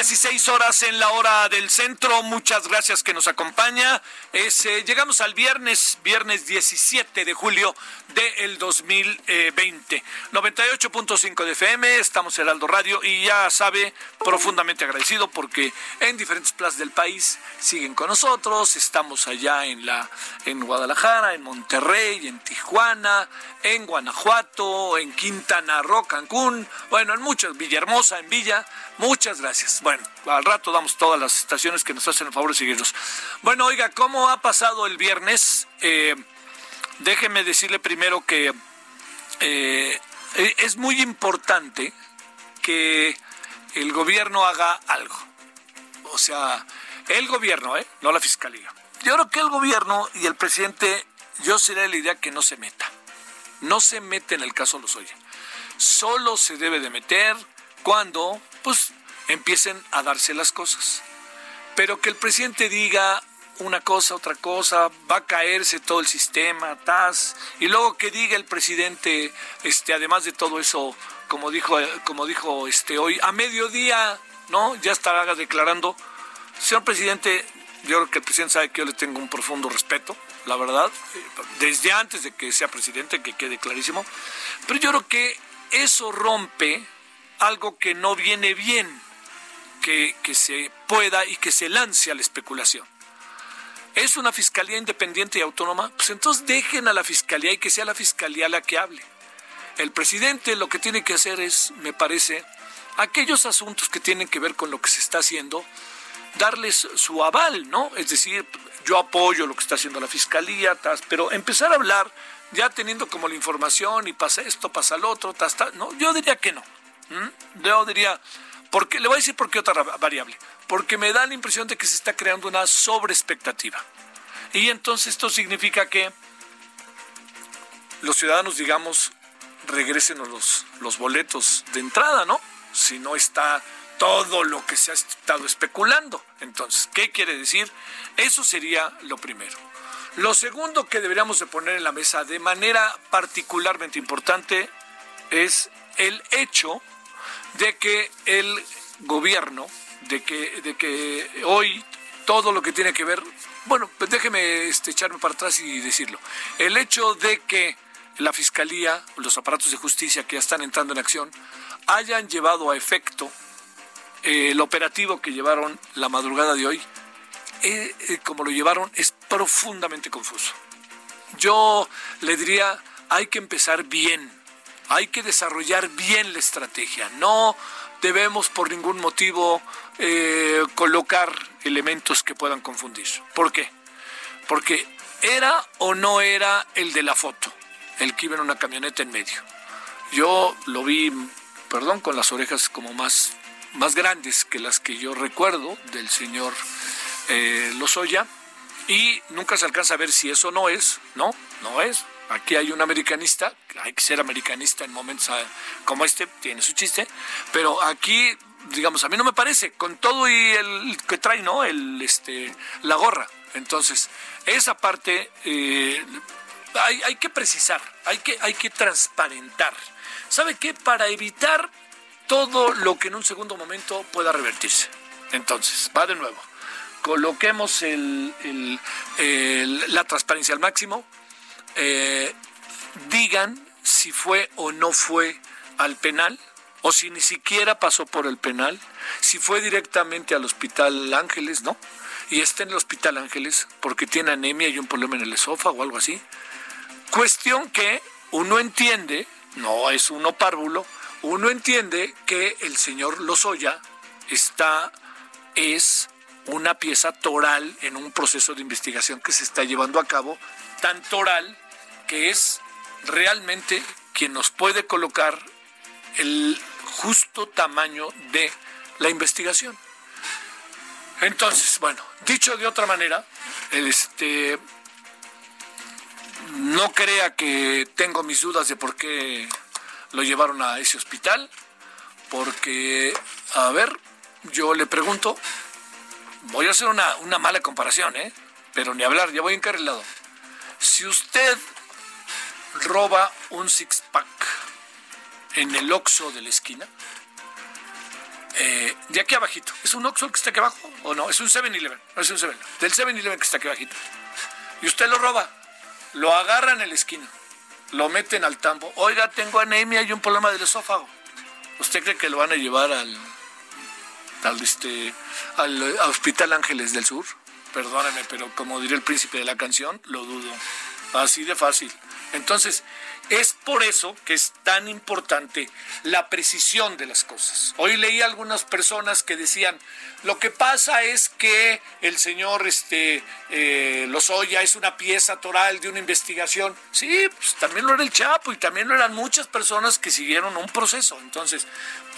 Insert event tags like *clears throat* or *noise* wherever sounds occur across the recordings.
16 horas en la hora del centro. Muchas gracias que nos acompaña. Es, eh, llegamos al viernes, viernes 17 de julio del 2020. 98.5 de FM, estamos en Heraldo Radio y ya sabe, profundamente agradecido porque en diferentes plazas del país siguen con nosotros. Estamos allá en, la, en Guadalajara, en Monterrey, en Tijuana, en Guanajuato, en Quintana Roo, Cancún, bueno, en muchas, Villahermosa, en Villa. Muchas gracias. Bueno, al rato damos todas las estaciones que nos hacen el favor de seguirnos. Bueno, oiga, ¿cómo ha pasado el viernes? Eh, déjeme decirle primero que eh, es muy importante que el gobierno haga algo. O sea, el gobierno, ¿eh? no la fiscalía. Yo creo que el gobierno y el presidente, yo sería la idea que no se meta. No se mete en el caso Lozoya. Solo se debe de meter cuando pues empiecen a darse las cosas. Pero que el presidente diga una cosa, otra cosa, va a caerse todo el sistema, tas, y luego que diga el presidente, este, además de todo eso, como dijo, como dijo este hoy, a mediodía, ¿no? Ya estará declarando, señor presidente, yo creo que el presidente sabe que yo le tengo un profundo respeto, la verdad, desde antes de que sea presidente, que quede clarísimo, pero yo creo que eso rompe algo que no viene bien que, que, se pueda y que se lance a la especulación. ¿Es una fiscalía independiente y autónoma? Pues entonces dejen a la fiscalía y que sea la fiscalía la que hable. El presidente lo que tiene que hacer es, me parece, aquellos asuntos que tienen que ver con lo que se está haciendo, darles su aval, ¿no? Es decir, yo apoyo lo que está haciendo la fiscalía, tas, pero empezar a hablar ya teniendo como la información y pasa esto, pasa lo otro, tas, tas, no, yo diría que no. ¿Mm? Yo diría, porque le voy a decir por qué otra variable, porque me da la impresión de que se está creando una sobreexpectativa. Y entonces esto significa que los ciudadanos, digamos, regresen los, los boletos de entrada, ¿no? Si no está todo lo que se ha estado especulando. Entonces, ¿qué quiere decir? Eso sería lo primero. Lo segundo que deberíamos de poner en la mesa de manera particularmente importante es el hecho de que el gobierno, de que, de que hoy todo lo que tiene que ver, bueno, pues déjeme este, echarme para atrás y decirlo, el hecho de que la Fiscalía, los aparatos de justicia que ya están entrando en acción, hayan llevado a efecto eh, el operativo que llevaron la madrugada de hoy, eh, eh, como lo llevaron, es profundamente confuso. Yo le diría, hay que empezar bien, hay que desarrollar bien la estrategia, no debemos por ningún motivo eh, colocar elementos que puedan confundir. ¿Por qué? Porque era o no era el de la foto, el que iba en una camioneta en medio. Yo lo vi, perdón, con las orejas como más, más grandes que las que yo recuerdo del señor eh, Lozoya y nunca se alcanza a ver si eso no es, ¿no? No es. Aquí hay un americanista, hay que ser americanista en momentos como este, tiene su chiste, pero aquí, digamos, a mí no me parece, con todo y el que trae, ¿no? El, este, la gorra. Entonces, esa parte eh, hay, que precisar, hay que, hay que transparentar. ¿Sabe qué? Para evitar todo lo que en un segundo momento pueda revertirse. Entonces, va de nuevo. coloquemos la transparencia al máximo, eh, digan si fue o no fue al penal, o si ni siquiera pasó por el penal, si fue directamente al Hospital Ángeles, ¿no? Y está en el Hospital Ángeles porque tiene anemia y un problema en el esófago o algo así. Cuestión que uno entiende, no es uno párvulo, uno entiende que el señor Lozoya está, es una pieza toral en un proceso de investigación que se está llevando a cabo, tan toral que es realmente quien nos puede colocar el justo tamaño de la investigación. Entonces, bueno, dicho de otra manera, este no crea que tengo mis dudas de por qué lo llevaron a ese hospital, porque, a ver, yo le pregunto, voy a hacer una, una mala comparación, ¿eh? pero ni hablar, ya voy encarrilado. Si usted roba un six-pack en el Oxxo de la esquina, eh, de aquí abajito, ¿es un Oxxo el que está aquí abajo o no? Es un 7-Eleven, no es un 7 del 7-Eleven que está aquí abajito. Y usted lo roba, lo agarra en la esquina, lo meten al tambo. Oiga, tengo anemia y un problema del esófago. ¿Usted cree que lo van a llevar al, al, este, al Hospital Ángeles del Sur? Perdóneme, pero como diría el príncipe de la canción, lo dudo. Así de fácil. Entonces, es por eso que es tan importante la precisión de las cosas. Hoy leí algunas personas que decían, lo que pasa es que el señor este, eh, Lozoya es una pieza toral de una investigación. Sí, pues también lo era el Chapo y también lo eran muchas personas que siguieron un proceso. Entonces,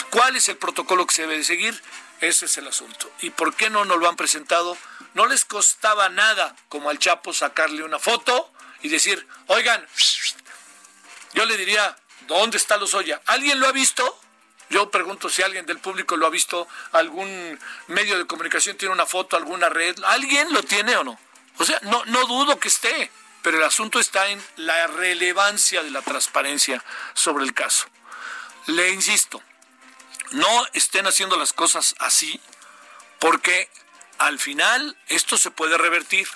¿cuál es el protocolo que se debe de seguir? Ese es el asunto. ¿Y por qué no nos lo han presentado? No les costaba nada, como al Chapo, sacarle una foto y decir, oigan, yo le diría, ¿dónde está Lozoya? ¿Alguien lo ha visto? Yo pregunto si alguien del público lo ha visto, algún medio de comunicación tiene una foto, alguna red, ¿alguien lo tiene o no? O sea, no, no dudo que esté, pero el asunto está en la relevancia de la transparencia sobre el caso. Le insisto, no estén haciendo las cosas así, porque al final esto se puede revertir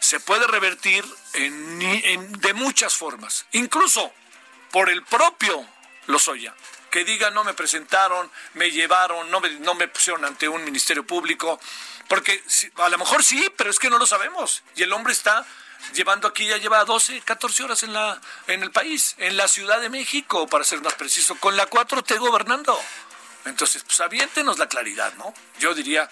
se puede revertir de muchas formas, incluso por el propio Lozoya, que diga no me presentaron, me llevaron, no me, no me pusieron ante un ministerio público, porque a lo mejor sí, pero es que no lo sabemos. Y el hombre está llevando aquí, ya lleva 12, 14 horas en, la, en el país, en la Ciudad de México, para ser más preciso, con la 4T gobernando. Entonces, pues aviéntenos la claridad, ¿no? Yo diría,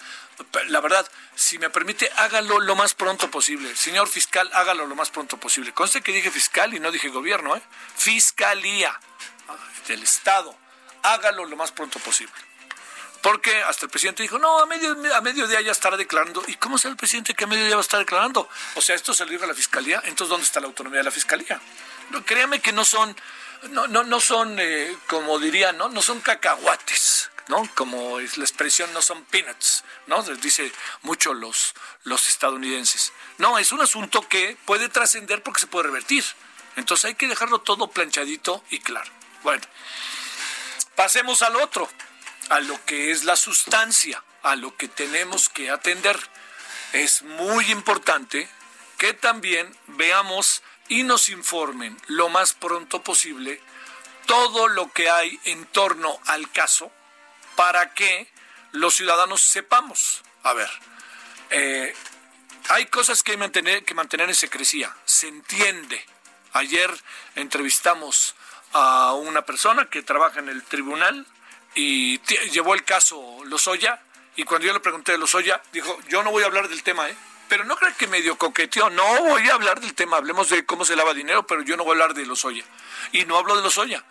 la verdad, si me permite, hágalo lo más pronto posible. Señor fiscal, hágalo lo más pronto posible. Conste que dije fiscal y no dije gobierno, ¿eh? Fiscalía ah, del Estado. Hágalo lo más pronto posible. Porque hasta el presidente dijo, no, a medio, a mediodía ya estará declarando. ¿Y cómo será el presidente que a mediodía va a estar declarando? O sea, esto salió a la fiscalía. Entonces, ¿dónde está la autonomía de la fiscalía? No, créame que no son, no, no, no son, eh, como dirían, ¿no? No son cacahuates. ¿no? Como es la expresión no son peanuts, ¿no? Dice mucho los, los estadounidenses. No, es un asunto que puede trascender porque se puede revertir. Entonces hay que dejarlo todo planchadito y claro. Bueno, pasemos al otro, a lo que es la sustancia, a lo que tenemos que atender. Es muy importante que también veamos y nos informen lo más pronto posible todo lo que hay en torno al caso para que los ciudadanos sepamos. A ver, eh, hay cosas que hay mantener, que mantener en secrecía, se entiende. Ayer entrevistamos a una persona que trabaja en el tribunal y llevó el caso Lozoya y cuando yo le pregunté de Lozoya, dijo, yo no voy a hablar del tema, ¿eh? Pero no creo que medio coqueteó, no voy a hablar del tema, hablemos de cómo se lava dinero, pero yo no voy a hablar de Lozoya. Y no hablo de Lozoya,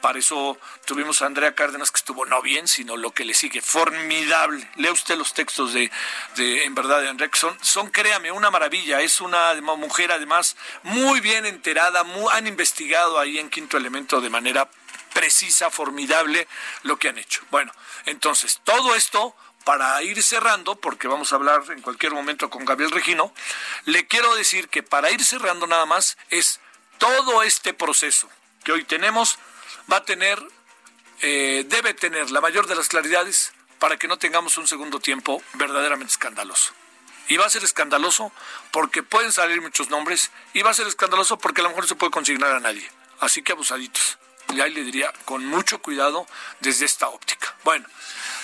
para eso tuvimos a Andrea Cárdenas, que estuvo no bien, sino lo que le sigue. Formidable. Lea usted los textos de, en verdad, de Andrea, son, son, créame, una maravilla. Es una mujer, además, muy bien enterada. han investigado ahí en Quinto Elemento de manera precisa, formidable, lo que han hecho. Bueno, entonces, todo esto para ir cerrando, porque vamos a hablar en cualquier momento con Gabriel Regino, le quiero decir que para ir cerrando nada más es todo este proceso que hoy tenemos va a tener, eh, debe tener la mayor de las claridades para que no tengamos un segundo tiempo verdaderamente escandaloso. Y va a ser escandaloso porque pueden salir muchos nombres y va a ser escandaloso porque a lo mejor no se puede consignar a nadie. Así que abusaditos. Y ahí le diría con mucho cuidado desde esta óptica. Bueno,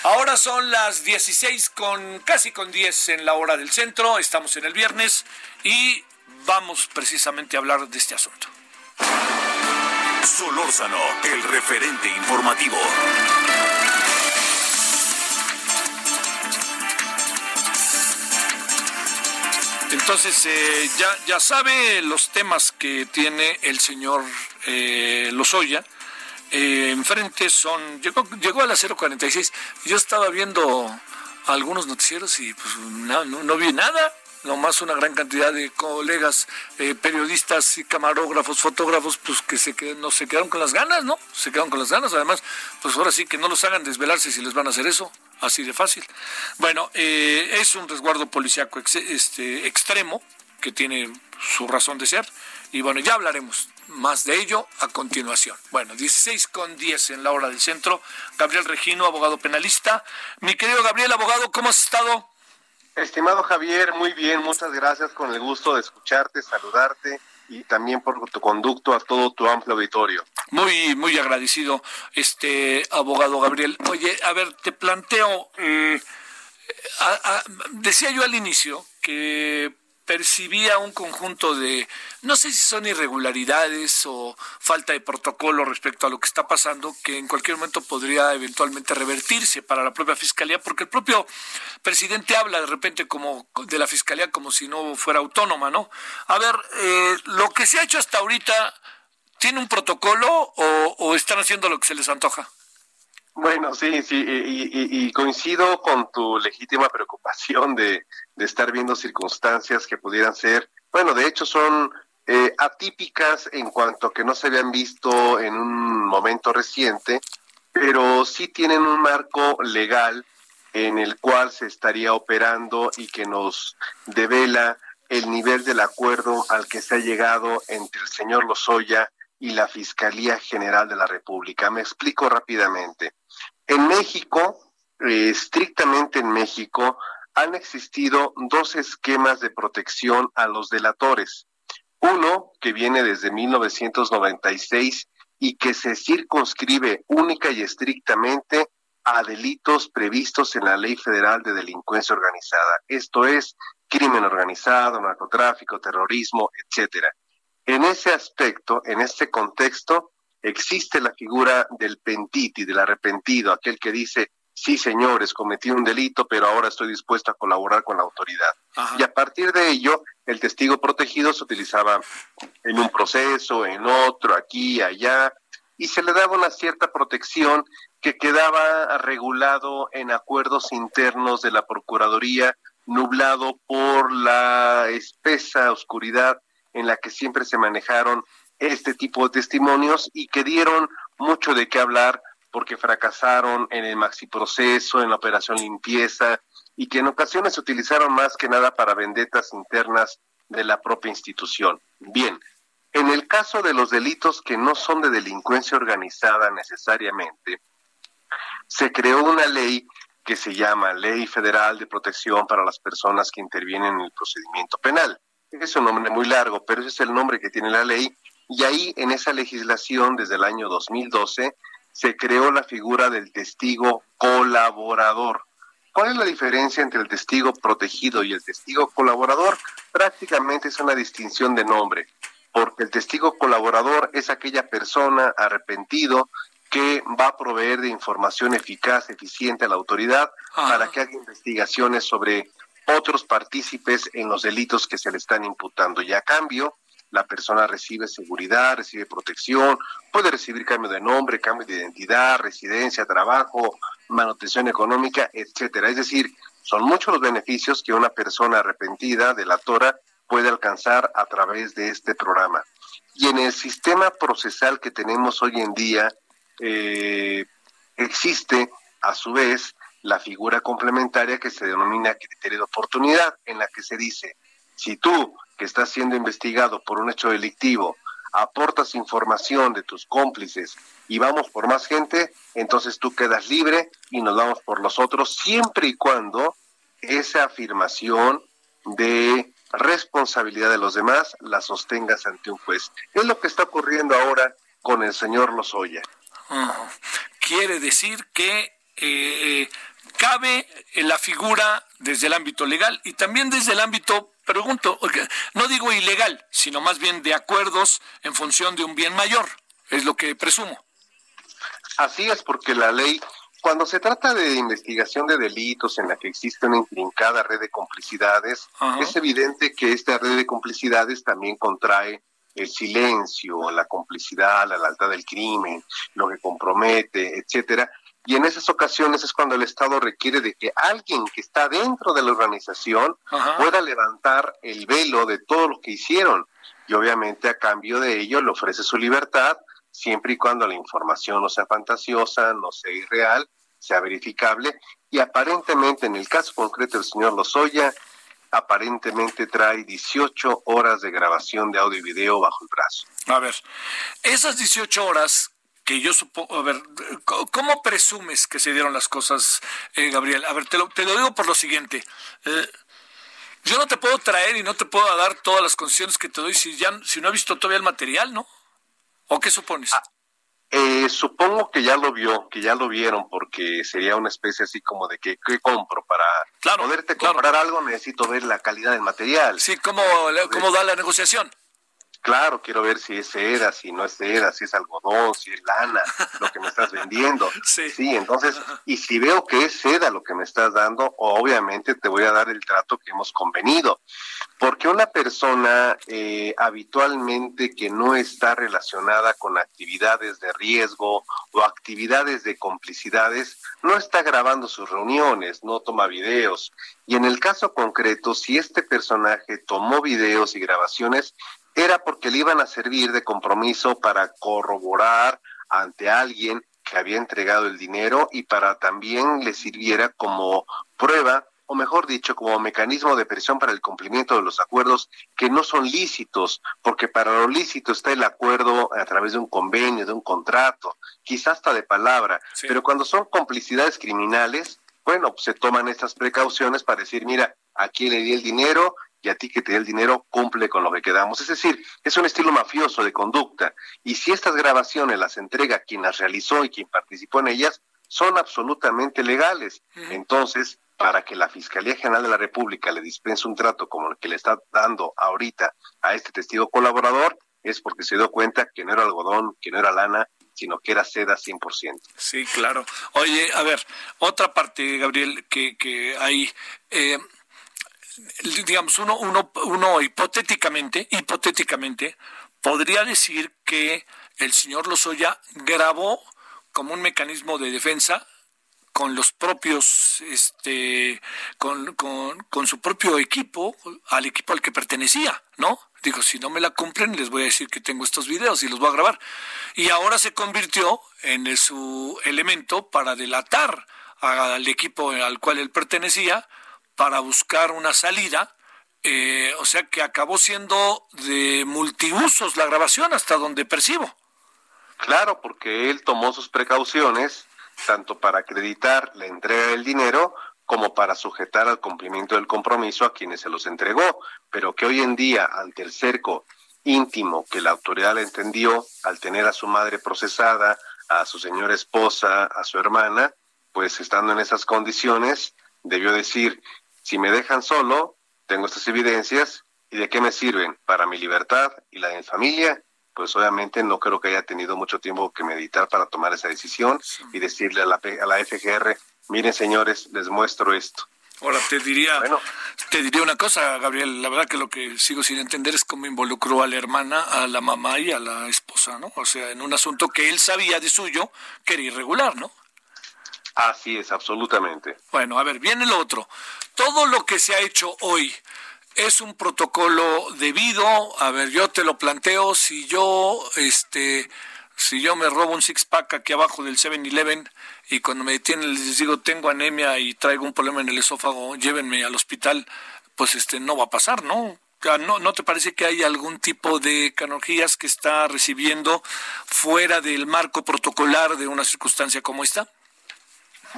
ahora son las 16 con casi con 10 en la hora del centro. Estamos en el viernes y vamos precisamente a hablar de este asunto. Solórzano, el referente informativo. Entonces, eh, ya, ya sabe los temas que tiene el señor eh, Lozoya. Eh, enfrente son, llegó, llegó a las 0.46. Yo estaba viendo algunos noticieros y pues no, no, vi nada nomás una gran cantidad de colegas eh, periodistas y camarógrafos, fotógrafos, pues que se no se quedaron con las ganas, ¿no? Se quedaron con las ganas. Además, pues ahora sí que no los hagan desvelarse si les van a hacer eso, así de fácil. Bueno, eh, es un resguardo policiaco este, extremo que tiene su razón de ser. Y bueno, ya hablaremos más de ello a continuación. Bueno, 16 con 10 en la hora del centro. Gabriel Regino, abogado penalista. Mi querido Gabriel, abogado, ¿cómo has estado? Estimado Javier, muy bien, muchas gracias, con el gusto de escucharte, saludarte y también por tu conducto a todo tu amplio auditorio. Muy, muy agradecido, este abogado Gabriel. Oye, a ver, te planteo, eh, decía yo al inicio que percibía un conjunto de, no sé si son irregularidades o falta de protocolo respecto a lo que está pasando, que en cualquier momento podría eventualmente revertirse para la propia fiscalía, porque el propio presidente habla de repente como de la fiscalía como si no fuera autónoma, ¿no? A ver, eh, lo que se ha hecho hasta ahorita, ¿tiene un protocolo o, o están haciendo lo que se les antoja? Bueno, sí, sí, y, coincido con tu legítima *laughs* preocupación de, estar viendo circunstancias que pudieran ser, bueno, de hecho son eh, atípicas en cuanto que no se habían visto en un momento reciente, pero sí tienen un marco legal en el cual se estaría operando y que nos devela el nivel del acuerdo al que se ha llegado entre el señor Lozoya y la Fiscalía General de la República. Me explico rápidamente. En México, eh, estrictamente en México, han existido dos esquemas de protección a los delatores. Uno que viene desde 1996 y que se circunscribe única y estrictamente a delitos previstos en la Ley Federal de Delincuencia Organizada. Esto es crimen organizado, narcotráfico, terrorismo, etcétera. En ese aspecto, en este contexto, existe la figura del pentiti, del arrepentido, aquel que dice, sí señores, cometí un delito, pero ahora estoy dispuesto a colaborar con la autoridad. Y a partir de ello, el testigo protegido se utilizaba en un proceso, en otro, aquí, allá, y se le daba una cierta protección que quedaba regulado en acuerdos internos de la Procuraduría, nublado por la espesa oscuridad en la que siempre se manejaron este tipo de testimonios y que dieron mucho de qué hablar porque fracasaron en el maxi proceso, en la operación limpieza y que en ocasiones se utilizaron más que nada para vendetas internas de la propia institución. Bien, en el caso de los delitos que no son de delincuencia organizada necesariamente, se creó una ley que se llama Ley Federal de Protección para las Personas que Intervienen en el Procedimiento Penal. Es un nombre muy largo, pero ese es el nombre que tiene la ley. Y ahí, en esa legislación, desde el año 2012, se creó la figura del testigo colaborador. ¿Cuál es la diferencia entre el testigo protegido y el testigo colaborador? Prácticamente es una distinción de nombre, porque el testigo colaborador es aquella persona arrepentido que va a proveer de información eficaz, eficiente a la autoridad para que haga investigaciones sobre otros partícipes en los delitos que se le están imputando. Y a cambio, la persona recibe seguridad, recibe protección, puede recibir cambio de nombre, cambio de identidad, residencia, trabajo, manutención económica, etcétera. Es decir, son muchos los beneficios que una persona arrepentida, delatora, puede alcanzar a través de este programa. Y en el sistema procesal que tenemos hoy en día, eh, existe a su vez la figura complementaria que se denomina criterio de oportunidad, en la que se dice, si tú, que estás siendo investigado por un hecho delictivo, aportas información de tus cómplices y vamos por más gente, entonces tú quedas libre y nos vamos por los otros, siempre y cuando esa afirmación de responsabilidad de los demás la sostengas ante un juez. Es lo que está ocurriendo ahora con el señor Lozoya. Quiere decir que eh, cabe la figura desde el ámbito legal y también desde el ámbito, pregunto, no digo ilegal, sino más bien de acuerdos en función de un bien mayor, es lo que presumo. Así es, porque la ley cuando se trata de investigación de delitos en la que existe una intrincada red de complicidades, es evidente que esta red de complicidades también contrae el silencio, la complicidad, la lealtad del crimen, lo que compromete, etcétera. Y en esas ocasiones es cuando el Estado requiere de que alguien que está dentro de la organización pueda levantar el velo de todo lo que hicieron. Y obviamente a cambio de ello le ofrece su libertad siempre y cuando la información no sea fantasiosa, no sea irreal, sea verificable. Y aparentemente, en el caso concreto del señor Lozoya, aparentemente trae 18 horas de grabación de audio y video bajo el brazo. A ver, esas 18 horas que yo supongo, a ver, ¿cómo presumes que se dieron las cosas, eh, Gabriel? A ver, te lo, te lo digo por lo siguiente. Eh, yo no te puedo traer y no te puedo dar todas las condiciones que te doy si ya si no he visto todavía el material, ¿no? ¿O qué supones? Ah, eh, supongo que ya lo vio, que ya lo vieron, porque sería una especie así como de que ¿qué compro para poderte comprar algo necesito ver la calidad del material. Sí, cómo, cómo da la negociación. Claro, quiero ver si es seda, si no es seda, si es algodón, si es lana, lo que me estás vendiendo. *laughs* Sí. sí, entonces, y si veo que es seda lo que me estás dando, obviamente te voy a dar el trato que hemos convenido. Porque una persona eh, habitualmente que no está relacionada con actividades de riesgo o actividades de complicidades, no está grabando sus reuniones, no toma videos. Y en el caso concreto, si este personaje tomó videos y grabaciones, era porque le iban a servir de compromiso para corroborar ante alguien que había entregado el dinero y para también le sirviera como prueba o mejor dicho, como mecanismo de presión para el cumplimiento de los acuerdos que no son lícitos, porque para lo lícito está el acuerdo a través de un convenio, de un contrato, quizás hasta de palabra, pero cuando son complicidades criminales, bueno, pues se toman estas precauciones para decir, mira, aquí le di el dinero y a ti que te dé el dinero cumple con lo que quedamos. Es decir, es un estilo mafioso de conducta. Y si estas grabaciones las entrega quien las realizó y quien participó en ellas, son absolutamente legales. Entonces, para que la Fiscalía General de la República le dispense un trato como el que le está dando ahorita a este testigo colaborador, es porque se dio cuenta que no era algodón, que no era lana, sino que era seda 100%. Sí, claro. Oye, a ver, otra parte, Gabriel, que, que hay, eh, digamos, uno, uno, uno hipotéticamente, hipotéticamente, podría decir que el señor Lozoya grabó como un mecanismo de defensa con los propios, este, con, con, su propio equipo, al equipo al que pertenecía, ¿no? Digo, si no me la cumplen, les voy a decir que tengo estos videos y los voy a grabar. Y ahora se convirtió en su elemento para delatar al equipo al cual él pertenecía, para buscar una salida. Eh, o sea que acabó siendo de multiusos la grabación, hasta donde percibo. Claro, porque él tomó sus precauciones tanto para acreditar la entrega del dinero como para sujetar al cumplimiento del compromiso a quienes se los entregó, pero que hoy en día, ante el cerco íntimo que la autoridad le entendió, al tener a su madre procesada, a su señora esposa, a su hermana, pues estando en esas condiciones, debió decir, si me dejan solo, tengo estas evidencias, ¿y de qué me sirven? Para mi libertad y la de mi familia, pues obviamente no creo que haya tenido mucho tiempo que meditar para tomar esa decisión y decirle a la, a la FGR, miren señores, les muestro esto. Ahora te diría, te diría una cosa, Gabriel, la verdad que lo que sigo sin entender es cómo involucró a la hermana, a la mamá y a la esposa, ¿no? O sea, en un asunto que él sabía de suyo que era irregular, ¿no? Así es, absolutamente. Bueno, a ver, viene lo otro. Todo lo que se ha hecho hoy, es un protocolo debido. A ver, yo te lo planteo. Si yo, este, si yo me robo un six pack aquí abajo del 7-Eleven y cuando me detienen les digo tengo anemia y traigo un problema en el esófago, llévenme al hospital, pues este no va a pasar, ¿no? ¿No, ¿No te parece que hay algún tipo de canonjías que está recibiendo fuera del marco protocolar de una circunstancia como esta?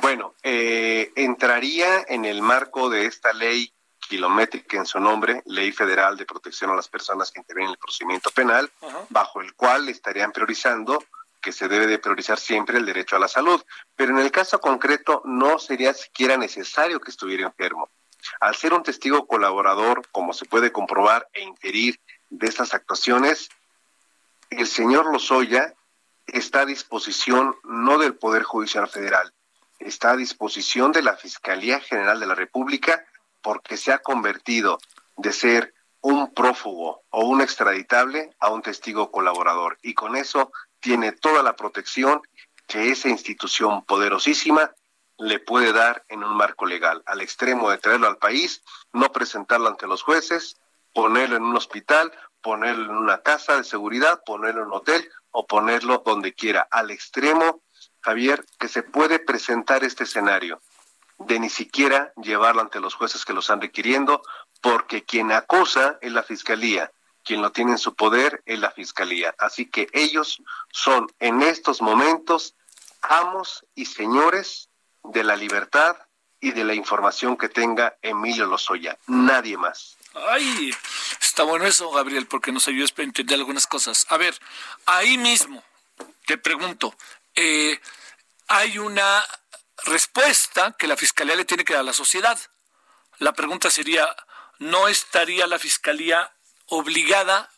Bueno, eh, entraría en el marco de esta ley kilométrica en su nombre, Ley Federal de Protección a las Personas que intervienen en el procedimiento penal, bajo el cual estarían priorizando que se debe de priorizar siempre el derecho a la salud. Pero en el caso concreto no sería siquiera necesario que estuviera enfermo. Al ser un testigo colaborador, como se puede comprobar e inferir de estas actuaciones, el señor Lozoya está a disposición no del Poder Judicial Federal, está a disposición de la Fiscalía General de la República porque se ha convertido de ser un prófugo o un extraditable a un testigo colaborador. Y con eso tiene toda la protección que esa institución poderosísima le puede dar en un marco legal, al extremo de traerlo al país, no presentarlo ante los jueces, ponerlo en un hospital, ponerlo en una casa de seguridad, ponerlo en un hotel o ponerlo donde quiera, al extremo, Javier, que se puede presentar este escenario de ni siquiera llevarlo ante los jueces que lo están requiriendo, porque quien acusa es la fiscalía, quien lo tiene en su poder es la fiscalía. Así que ellos son en estos momentos amos y señores de la libertad y de la información que tenga Emilio Lozoya, nadie más. Ay, está bueno eso, Gabriel, porque nos ayuda a entender algunas cosas. A ver, ahí mismo te pregunto, eh, hay una respuesta que la Fiscalía le tiene que dar a la sociedad. La pregunta sería, ¿no estaría la Fiscalía obligada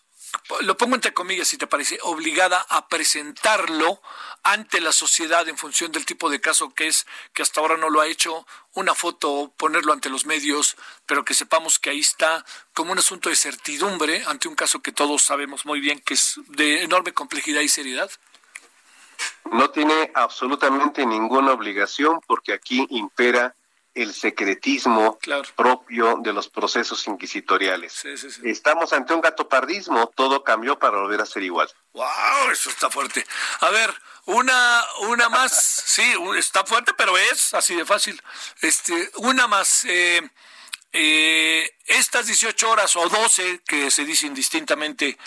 lo pongo entre comillas si te parece, obligada a presentarlo ante la sociedad en función del tipo de caso que es, que hasta ahora no lo ha hecho, una foto, ponerlo ante los medios, pero que sepamos que ahí está como un asunto de certidumbre ante un caso que todos sabemos muy bien que es de enorme complejidad y seriedad? No tiene absolutamente ninguna obligación porque aquí impera el secretismo propio de los procesos inquisitoriales. Estamos ante un gatopardismo, todo cambió para volver a ser igual. ¡Wow! Eso está fuerte. A ver, una, una más, *laughs* sí, está fuerte, pero es así de fácil. Este, una más. Eh, eh, estas 18 horas o 12 que se dice indistintamente,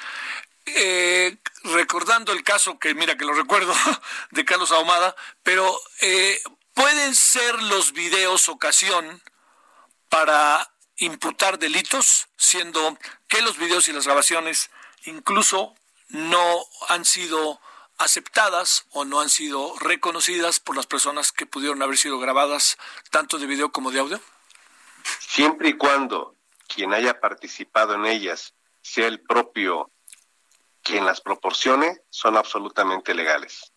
eh, recordando el caso que mira que lo recuerdo *laughs* de Carlos Ahumada, pero eh, ¿Pueden ser los videos ocasión para imputar delitos, siendo que los videos y las grabaciones incluso no han sido aceptadas o no han sido reconocidas por las personas que pudieron haber sido grabadas tanto de video como de audio? Siempre y cuando quien haya participado en ellas sea el propio quien las proporcione, son absolutamente legales.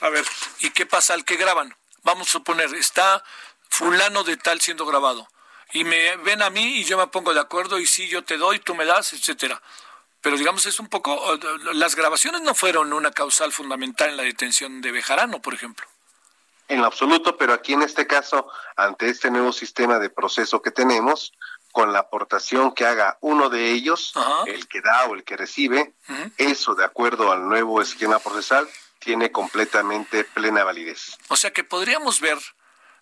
A ver, ¿y qué pasa al que graban? vamos a suponer, está fulano de tal siendo grabado y me ven a mí y yo me pongo de acuerdo y si yo te doy, tú me das, etcétera. Pero digamos es un poco las grabaciones no fueron una causal fundamental en la detención de Bejarano, por ejemplo. En absoluto, pero aquí en este caso, ante este nuevo sistema de proceso que tenemos, con la aportación que haga uno de ellos, el que da o el que recibe, eso de acuerdo al nuevo esquema procesal tiene completamente plena validez. O sea que podríamos ver,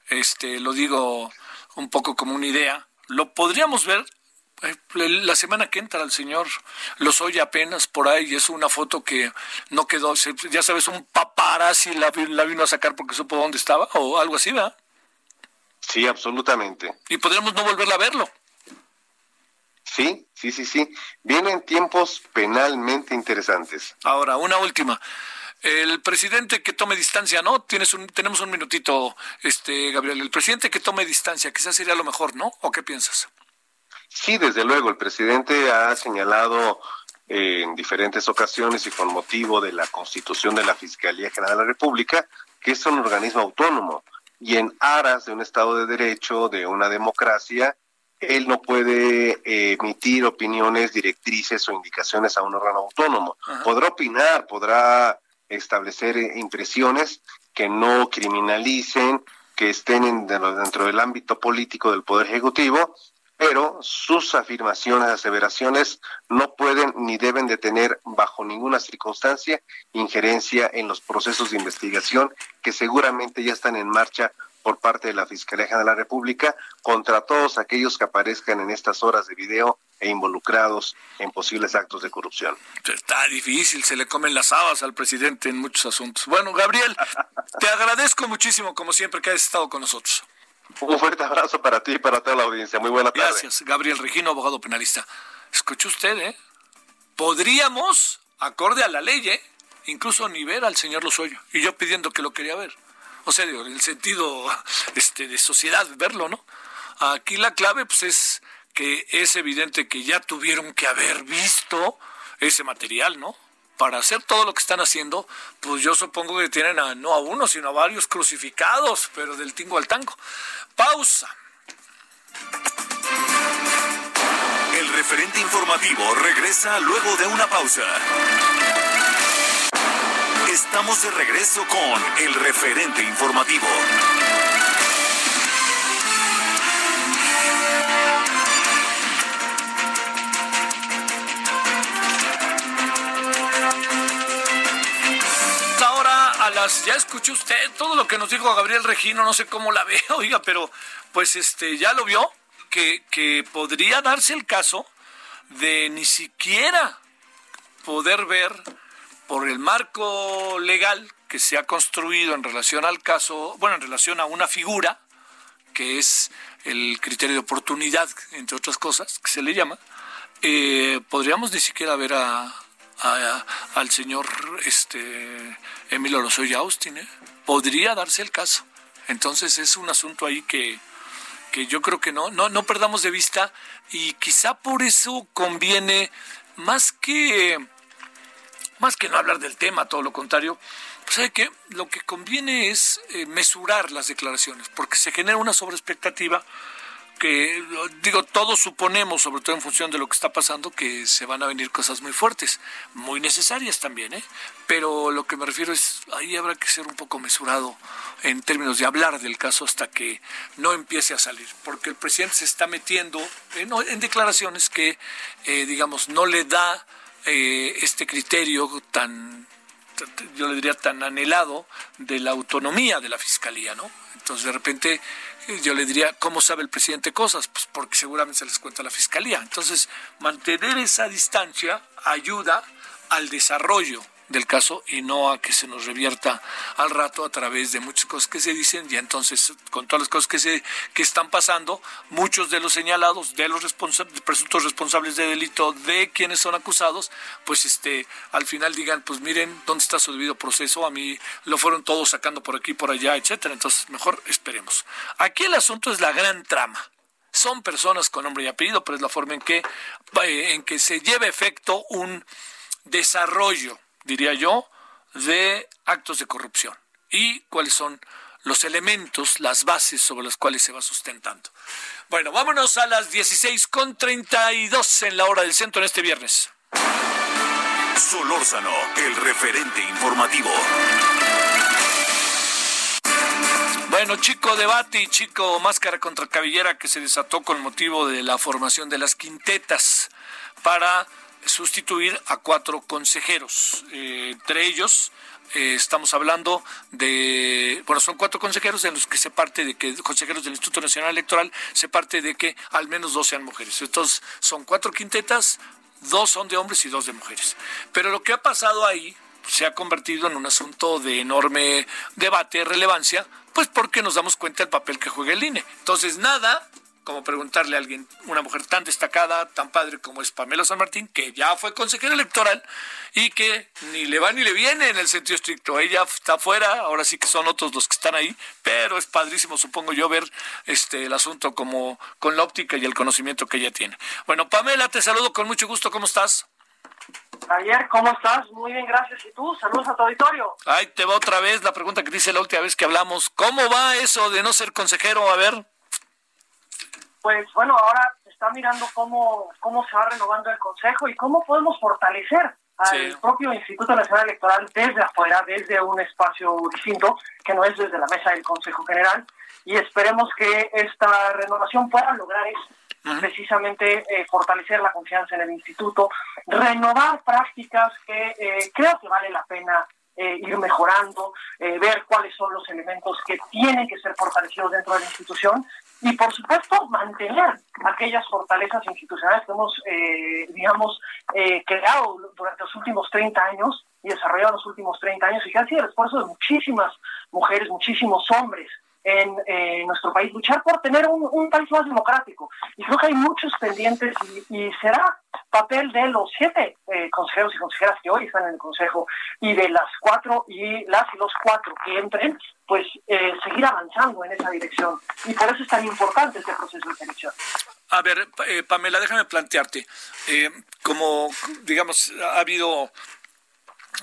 este, lo digo un poco como una idea, lo podríamos ver eh, la semana que entra el señor los oye apenas por ahí es una foto que no quedó, ya sabes, un paparazzi la, la vino a sacar porque supo dónde estaba o algo así, ¿verdad? Sí, absolutamente. Y podríamos no volverla a verlo. Sí, sí, sí, sí. Vienen tiempos penalmente interesantes. Ahora, una última el presidente que tome distancia, ¿no? Tienes un, tenemos un minutito, este, Gabriel. El presidente que tome distancia, quizás sería lo mejor, ¿no? ¿O qué piensas? Sí, desde luego. El presidente ha señalado eh, en diferentes ocasiones y con motivo de la constitución de la Fiscalía General de la República que es un organismo autónomo y en aras de un Estado de Derecho, de una democracia, él no puede eh, emitir opiniones, directrices o indicaciones a un órgano autónomo. Podrá opinar, podrá establecer eh, impresiones que no criminalicen, que estén dentro del ámbito político del Poder Ejecutivo, pero sus afirmaciones, aseveraciones no pueden ni deben de tener bajo ninguna circunstancia injerencia en los procesos de investigación que seguramente ya están en marcha por parte de la Fiscalía General de la República contra todos aquellos que aparezcan en estas horas de video e involucrados en posibles actos de corrupción. Está difícil, se le comen las habas al presidente en muchos asuntos. Bueno, Gabriel, *laughs* te agradezco muchísimo, como siempre, que hayas estado con nosotros. Un fuerte abrazo para ti y para toda la audiencia. Muy buena tarde. Gracias, Gabriel Regino, abogado penalista. Escuchó usted, ¿eh? Podríamos, acorde a la ley, ¿eh? incluso ni ver al señor Lozoya. Y yo pidiendo que lo quería ver. O sea, en el sentido *laughs* este, de sociedad, verlo, ¿no? Aquí la clave, pues, es que es evidente que ya tuvieron que haber visto ese material, ¿no? Para hacer todo lo que están haciendo, pues yo supongo que tienen a, no a uno, sino a varios crucificados, pero del tingo al tango. Pausa. El referente informativo regresa luego de una pausa. Estamos de regreso con el referente informativo. ya escuchó usted todo lo que nos dijo Gabriel Regino, no sé cómo la ve, *laughs* oiga, pero pues este ya lo vio, que, que podría darse el caso de ni siquiera poder ver por el marco legal que se ha construido en relación al caso, bueno, en relación a una figura, que es el criterio de oportunidad, entre otras cosas, que se le llama, eh, podríamos ni siquiera ver a, al señor este Emilio Lozoya Austin. ¿eh? Podría darse el caso. Entonces es un asunto ahí que, que yo creo que no, no, no perdamos de vista y quizá por eso conviene más que más que no hablar del tema, todo lo contrario, pues que lo que conviene es eh, mesurar las declaraciones, porque se genera una sobreexpectativa que digo, todos suponemos, sobre todo en función de lo que está pasando, que se van a venir cosas muy fuertes, muy necesarias también, ¿eh? Pero lo que me refiero es, ahí habrá que ser un poco mesurado en términos de hablar del caso hasta que no empiece a salir, porque el presidente se está metiendo en, declaraciones que, eh, digamos, no le da eh, este criterio tan yo le diría tan anhelado de la autonomía de la fiscalía, ¿no? Entonces de repente yo le diría, ¿cómo sabe el presidente cosas? Pues porque seguramente se les cuenta la fiscalía. Entonces, mantener esa distancia ayuda al desarrollo del caso y no a que se nos revierta al rato a través de muchas cosas que se dicen y entonces con todas las cosas que se que están pasando muchos de los señalados de los presuntos responsables de delito de quienes son acusados pues este al final digan pues miren dónde está su debido proceso a mí lo fueron todos sacando por aquí por allá etcétera. Entonces mejor esperemos. Aquí el asunto es la gran trama. Son personas con nombre y apellido pero es la forma en que eh, en que se lleve efecto un desarrollo diría yo, de actos de corrupción y cuáles son los elementos, las bases sobre las cuales se va sustentando. Bueno, vámonos a las 16.32 en la hora del centro en este viernes. Solórzano, el referente informativo. Bueno, chico debate y chico máscara contra cabellera que se desató con motivo de la formación de las quintetas para sustituir a cuatro consejeros. Eh, entre ellos eh, estamos hablando de, bueno, son cuatro consejeros en los que se parte de que, consejeros del Instituto Nacional Electoral, se parte de que al menos dos sean mujeres. Entonces, son cuatro quintetas, dos son de hombres y dos de mujeres. Pero lo que ha pasado ahí se ha convertido en un asunto de enorme debate, relevancia, pues porque nos damos cuenta del papel que juega el INE. Entonces, nada como preguntarle a alguien, una mujer tan destacada, tan padre como es Pamela San Martín, que ya fue consejera electoral y que ni le va ni le viene en el sentido estricto. Ella está fuera, ahora sí que son otros los que están ahí, pero es padrísimo, supongo yo, ver este el asunto como con la óptica y el conocimiento que ella tiene. Bueno, Pamela, te saludo con mucho gusto, ¿cómo estás? Ayer, ¿cómo estás? Muy bien, gracias. ¿Y tú? Saludos a tu auditorio. Ay, te va otra vez la pregunta que dice la última vez que hablamos. ¿Cómo va eso de no ser consejero? A ver pues bueno, ahora se está mirando cómo, cómo se va renovando el Consejo y cómo podemos fortalecer al propio Instituto Nacional Electoral desde afuera, desde un espacio distinto, que no es desde la mesa del Consejo General, y esperemos que esta renovación pueda lograr eso, precisamente eh, fortalecer la confianza en el instituto, renovar prácticas que eh, creo que vale la pena eh, ir mejorando, ver cuáles son los elementos que tienen que ser fortalecidos dentro de la institución y por supuesto mantener aquellas fortalezas institucionales que hemos, eh, digamos, eh, creado durante los últimos 30 años y desarrollado en los últimos 30 años y que han sido el esfuerzo de muchísimas mujeres, muchísimos hombres en eh, nuestro país, luchar por tener un, país más democrático. Y creo que hay muchos pendientes y, será papel de los siete eh, consejeros y consejeras que hoy están en el Consejo y de las cuatro y las y los cuatro que entren, pues eh, seguir avanzando en esa dirección. Y por eso es tan importante este proceso de selección. A ver, Pamela, déjame plantearte, como digamos, ha habido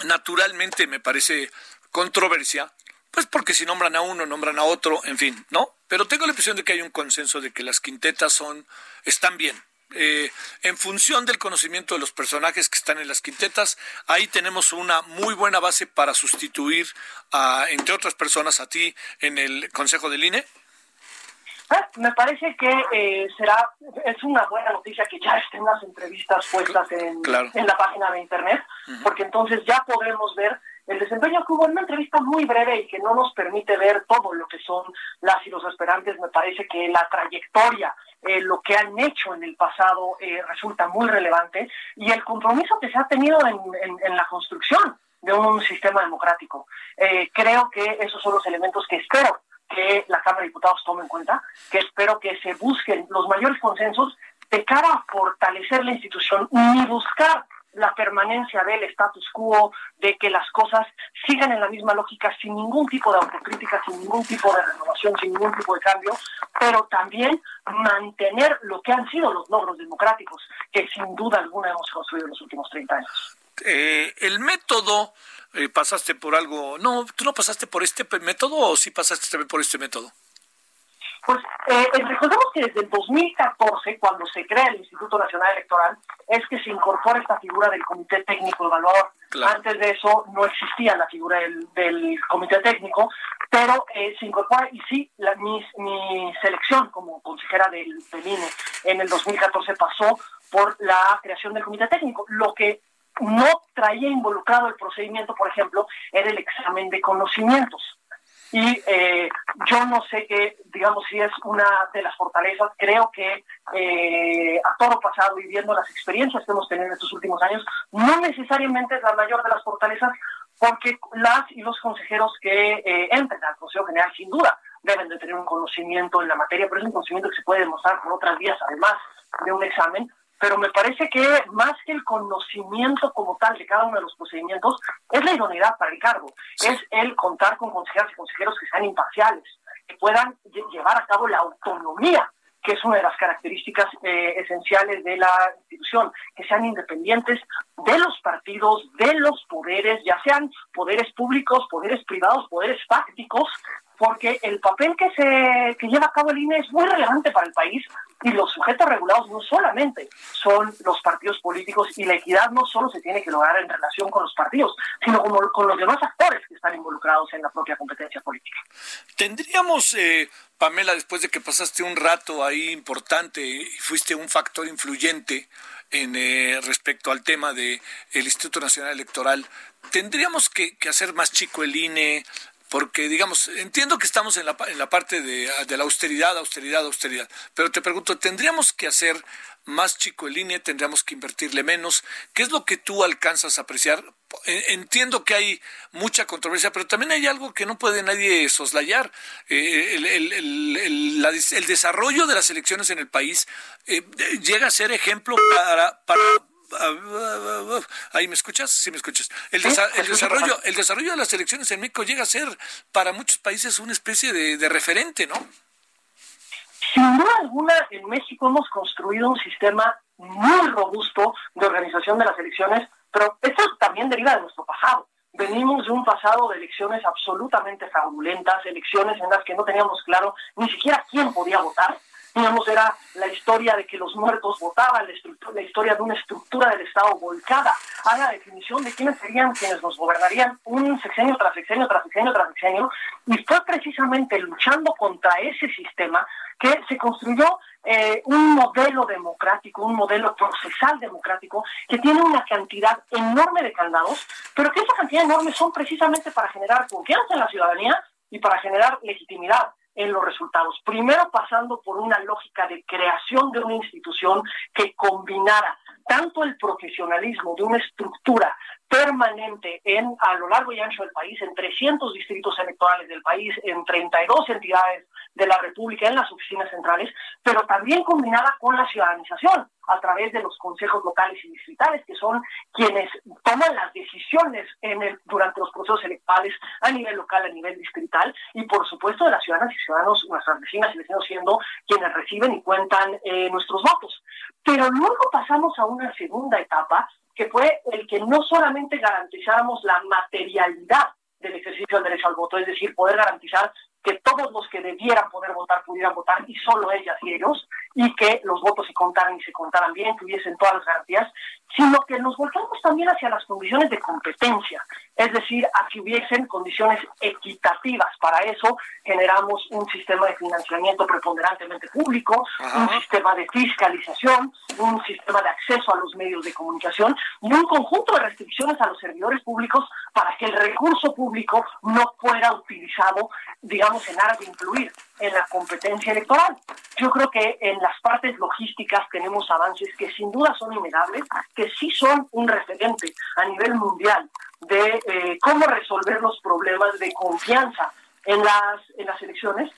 naturalmente, me parece, controversia pues porque si nombran a uno, nombran a otro, en fin, ¿no? Pero tengo la impresión de que hay un consenso de que las quintetas son, están bien. Eh, en función del conocimiento de los personajes que están en las quintetas, ahí tenemos una muy buena base para sustituir, a, entre otras personas, a ti en el Consejo del INE. Ah, me parece que eh, será, es una buena noticia que ya estén las entrevistas puestas en, en la página de Internet, porque entonces ya podremos ver el desempeño que hubo en una entrevista muy breve y que no nos permite ver todo lo que son las y los aspirantes, me parece que la trayectoria, eh, lo que han hecho en el pasado eh, resulta muy relevante y el compromiso que se ha tenido en, la construcción de un sistema democrático. Eh, creo que esos son los elementos que espero que la Cámara de Diputados tome en cuenta, que espero que se busquen los mayores consensos de cara a fortalecer la institución, ni buscar la permanencia del status quo, de que las cosas sigan en la misma lógica sin ningún tipo de autocrítica, sin ningún tipo de renovación, sin ningún tipo de cambio, pero también mantener lo que han sido los logros democráticos que sin duda alguna hemos construido en los últimos 30 años. Eh, el método, eh, pasaste por algo, no, tú no pasaste por este método o sí pasaste también por este método? Pues eh, recordemos que desde el 2014, cuando se crea el Instituto Nacional Electoral, es que se incorpora esta figura del Comité Técnico Evaluador. Antes de eso no existía la figura del, Comité Técnico, pero eh, se incorpora y sí, la, mi, selección como consejera del, del INE en el 2014 pasó por la creación del Comité Técnico, lo que no traía involucrado el procedimiento, por ejemplo, era el examen de conocimientos y eh, yo no sé qué, digamos, si es una de las fortalezas. Creo que eh, a todo pasado y viendo las experiencias que hemos tenido en estos últimos años, no necesariamente es la mayor de las fortalezas, porque las y los consejeros que eh, entren al Consejo General, sin duda, deben de tener un conocimiento en la materia, pero es un conocimiento que se puede demostrar por otras vías, además de un examen, pero me parece que más que el conocimiento como tal de cada uno de los procedimientos, es la idoneidad para el cargo, es el contar con consejeros y consejeros que sean imparciales, que puedan llevar a cabo la autonomía que es una de las características eh, esenciales de la institución, que sean independientes de los partidos, de los poderes, ya sean poderes públicos, poderes privados, poderes fácticos, porque el papel que se que lleva a cabo el INE es muy relevante para el país y los sujetos regulados no solamente son los partidos políticos y la equidad no solo se tiene que lograr en relación con los partidos, sino con, con los demás actores que están involucrados en la propia competencia política. Tendríamos, eh, Pamela, después de que pasaste un rato ahí importante y fuiste un factor influyente en eh, respecto al tema del el Instituto Nacional Electoral, tendríamos que hacer más chico el INE, porque digamos, entiendo que estamos en la, en la parte de, de, la austeridad, austeridad, austeridad, pero te pregunto, ¿tendríamos que hacer más chico el INE? ¿Tendríamos que invertirle menos? ¿Qué es lo que tú alcanzas a apreciar? Entiendo que hay mucha controversia, pero también hay algo que no puede nadie soslayar. Eh, el, el, el, el, desarrollo de las elecciones en el país eh, llega a ser ejemplo para ahí me escuchas, sí me escuchas. El, desarrollo, el desarrollo de las elecciones en México llega a ser para muchos países una especie de, referente, ¿no? Sin duda alguna, en México hemos construido un sistema muy robusto de organización de las elecciones, pero esto también deriva de nuestro pasado. Venimos de un pasado de elecciones absolutamente fraudulentas, elecciones en las que no teníamos claro ni siquiera quién podía votar, digamos, era la historia de que los muertos votaban, la, historia de una estructura del Estado volcada. A la definición de quiénes serían quienes nos gobernarían un sexenio tras sexenio tras sexenio tras sexenio, y fue precisamente luchando contra ese sistema que se construyó eh, un modelo democrático, un modelo procesal democrático que tiene una cantidad enorme de candados, pero que esa cantidad enorme son precisamente para generar confianza en la ciudadanía y para generar legitimidad en los resultados. Primero pasando por una lógica de creación de una institución que combinara tanto el profesionalismo de una estructura permanente en a lo largo y ancho del país, en 300 distritos electorales del país, en 32 entidades de la República, en las oficinas centrales, pero también combinada con la ciudadanización a través de los consejos locales y distritales, que son quienes toman las decisiones durante los procesos electorales a nivel local, a nivel distrital, y por supuesto de las ciudadanas y ciudadanos, nuestras vecinas y vecinos siendo quienes reciben y cuentan eh, nuestros votos. Pero luego pasamos a una segunda etapa que fue el que no solamente garantizáramos la materialidad del ejercicio del derecho al voto, es decir, poder garantizar que todos los que debieran poder votar pudieran votar y solo ellas y ellos, y que los votos se contaran y se contaran bien, que hubiesen todas las garantías, sino que nos volcamos también hacia las condiciones de competencia, es decir, a que hubiesen condiciones equitativas. Para eso generamos un sistema de financiamiento preponderantemente público, un sistema de fiscalización, un sistema de acceso a los medios de comunicación y un conjunto de restricciones a los servidores públicos para que el recurso público no fuera utilizado, digamos, en aras de influir en la competencia electoral. Yo creo que en las partes logísticas tenemos avances que sin duda son innegables, que sí son un referente a nivel mundial de eh, cómo resolver los problemas de confianza en las, en las elecciones,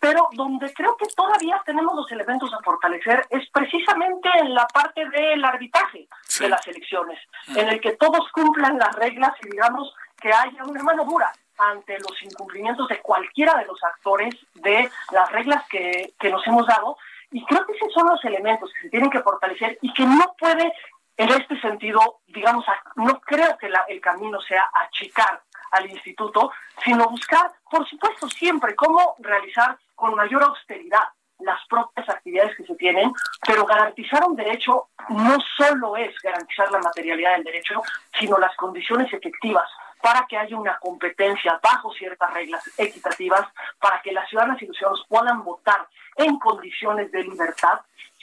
pero donde creo que todavía tenemos los elementos a fortalecer es precisamente en la parte del arbitraje de las elecciones, mm. en el que todos cumplan las reglas y digamos que haya una mano dura ante los incumplimientos de cualquiera de los actores de las reglas que, que nos hemos dado. Y creo que esos son los elementos que se tienen que fortalecer y que no puede, en este sentido, digamos, no creo que el camino sea achicar al instituto, sino buscar, por supuesto, siempre cómo realizar con mayor austeridad las propias actividades que se tienen, pero garantizar un derecho no solo es garantizar la materialidad del derecho, sino las condiciones efectivas para que haya una competencia bajo ciertas reglas equitativas, para que las ciudadanas y los ciudadanos puedan votar en condiciones de libertad,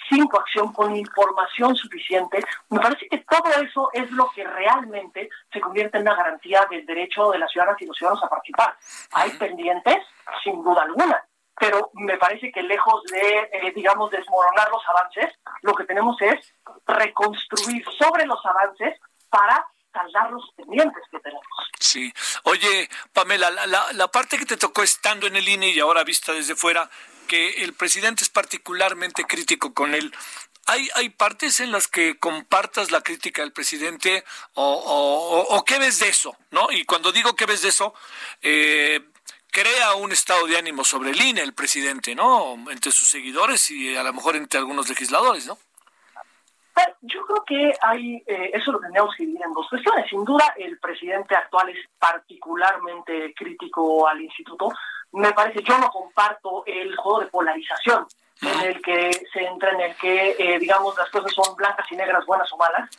sin coacción, con información suficiente. Me parece que todo eso es lo que realmente se convierte en una garantía del derecho de las ciudadanas y los ciudadanos a participar. Hay pendientes, sin duda alguna, pero me parece que lejos de, eh, digamos, desmoronar los avances, lo que tenemos es reconstruir sobre los avances para saldar los pendientes que tenemos. Sí. Oye, Pamela, la, la, parte que te tocó estando en el INE y ahora vista desde fuera, que el presidente es particularmente crítico con él. ¿Hay, ¿Hay partes en las que compartas la crítica del presidente o, o, o qué ves de eso? ¿no? Y cuando digo qué ves de eso, eh, crea un estado de ánimo sobre el INE, el presidente, ¿no? Entre sus seguidores y a lo mejor entre algunos legisladores, ¿no? Yo creo que hay, eh, eso lo tendríamos que dividir en dos cuestiones. Sin duda, el presidente actual es particularmente crítico al instituto. Me parece, yo no comparto el juego de polarización en el que se entra, en el que, eh, digamos, las cosas son blancas y negras, buenas o malas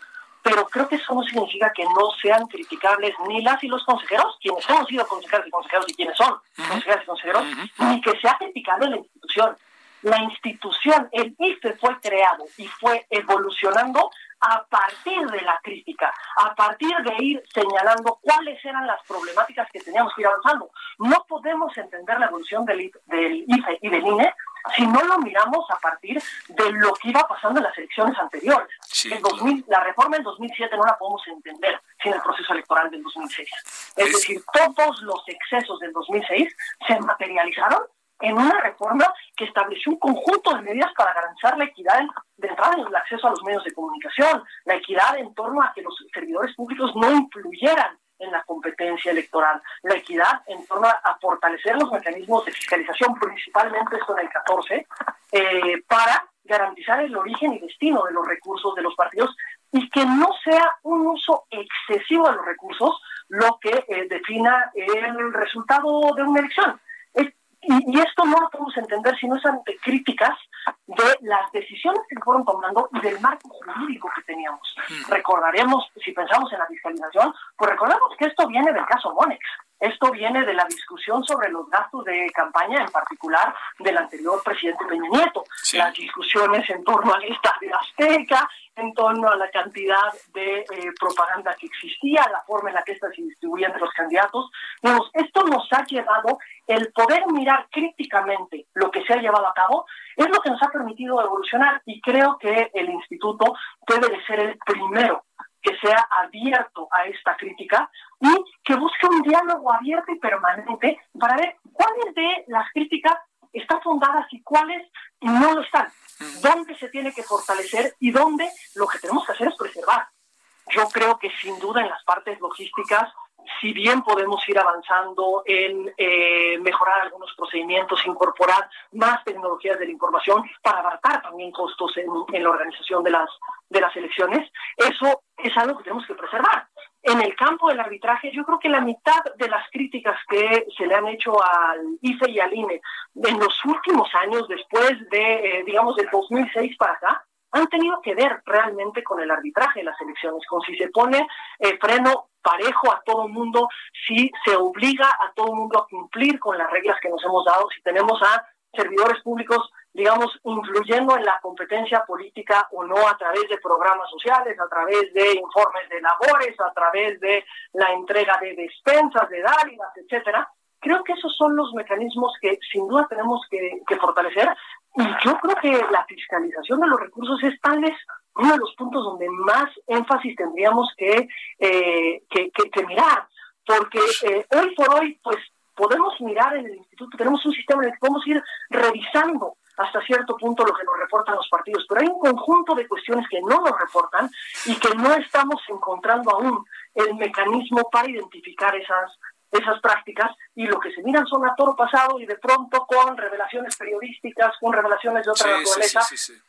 pero creo que eso no significa que no sean criticables ni las y los consejeros, quienes hemos sido consejeros y consejeros y quienes son consejeros y consejeros, ni que sea criticable la institución. La institución, el IFE fue creado y fue evolucionando a partir de la crítica, a partir de ir señalando cuáles eran las problemáticas que teníamos que ir avanzando. No podemos entender la evolución del, IFE y del INE si no lo miramos a partir de lo que iba pasando en las elecciones anteriores. en 2000, la reforma del 2007 no la podemos entender sin el proceso electoral del 2006. Es, es decir, todos los excesos del 2006 se materializaron en una reforma que estableció un conjunto de medidas para garantizar la equidad de entrada en el acceso a los medios de comunicación, la equidad en torno a que los servidores públicos no influyeran en la competencia electoral, la equidad en torno a fortalecer los mecanismos de fiscalización, principalmente esto en el 14, eh, para garantizar el origen y destino de los recursos de los partidos y que no sea un uso excesivo de los recursos lo que eh, defina el resultado de una elección. Y, esto no lo podemos entender si no es ante críticas de las decisiones que fueron tomando y del marco jurídico que teníamos. Recordaremos, si pensamos en la fiscalización, pues recordemos que esto viene del caso Monex. Esto viene de la discusión sobre los gastos de campaña, en particular del anterior presidente Peña Nieto. Las discusiones en torno al Estadio Azteca, en torno a la cantidad de eh, propaganda que existía, la forma en la que ésta se distribuía entre los candidatos. esto nos ha llevado el poder mirar críticamente lo que se ha llevado a cabo, es lo que nos ha permitido evolucionar y creo que el instituto debe de ser el primero que sea abierto a esta crítica y que busque un diálogo abierto y permanente para ver cuáles de las críticas están fundadas y cuáles no lo están, dónde se tiene que fortalecer y dónde lo que tenemos que hacer es preservar. Yo creo que sin duda en las partes logísticas si bien podemos ir avanzando en eh, mejorar algunos procedimientos, incorporar más tecnologías de la información para abarcar también costos en, la organización de las, de las elecciones, eso es algo que tenemos que preservar. En el campo del arbitraje, yo creo que la mitad de las críticas que se le han hecho al IFE y al INE en los últimos años, después de, eh, digamos, del 2006 para acá, han tenido que ver realmente con el arbitraje de las elecciones, con si se pone eh, freno parejo a todo mundo, si se obliga a todo el mundo a cumplir con las reglas que nos hemos dado, si tenemos a servidores públicos, digamos, influyendo en la competencia política o no a través de programas sociales, a través de informes de labores, a través de la entrega de despensas, de dádivas, etcétera. Creo que esos son los mecanismos que sin duda tenemos que, fortalecer y yo creo que la fiscalización de los recursos es tal vez uno de los puntos donde más énfasis tendríamos que, eh, que, mirar, porque eh, hoy por hoy, pues podemos mirar en el instituto, tenemos un sistema en el que podemos ir revisando hasta cierto punto lo que nos reportan los partidos, pero hay un conjunto de cuestiones que no nos reportan y que no estamos encontrando aún el mecanismo para identificar esas esas prácticas. Y lo que se miran son a toro pasado y de pronto con revelaciones periodísticas, con revelaciones de otra naturaleza,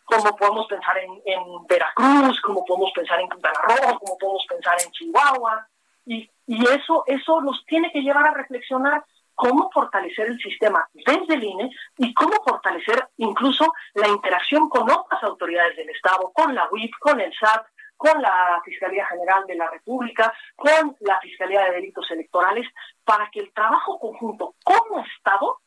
como podemos pensar en, Veracruz, como podemos pensar en Quintana Roo, como podemos pensar en Chihuahua. Y, y eso, eso nos tiene que llevar a reflexionar cómo fortalecer el sistema desde el INE y cómo fortalecer incluso la interacción con otras autoridades del Estado, con la UIP, con el SAT, con la Fiscalía General de la República, con la Fiscalía de Delitos Electorales, para que el trabajo conjunto como Estado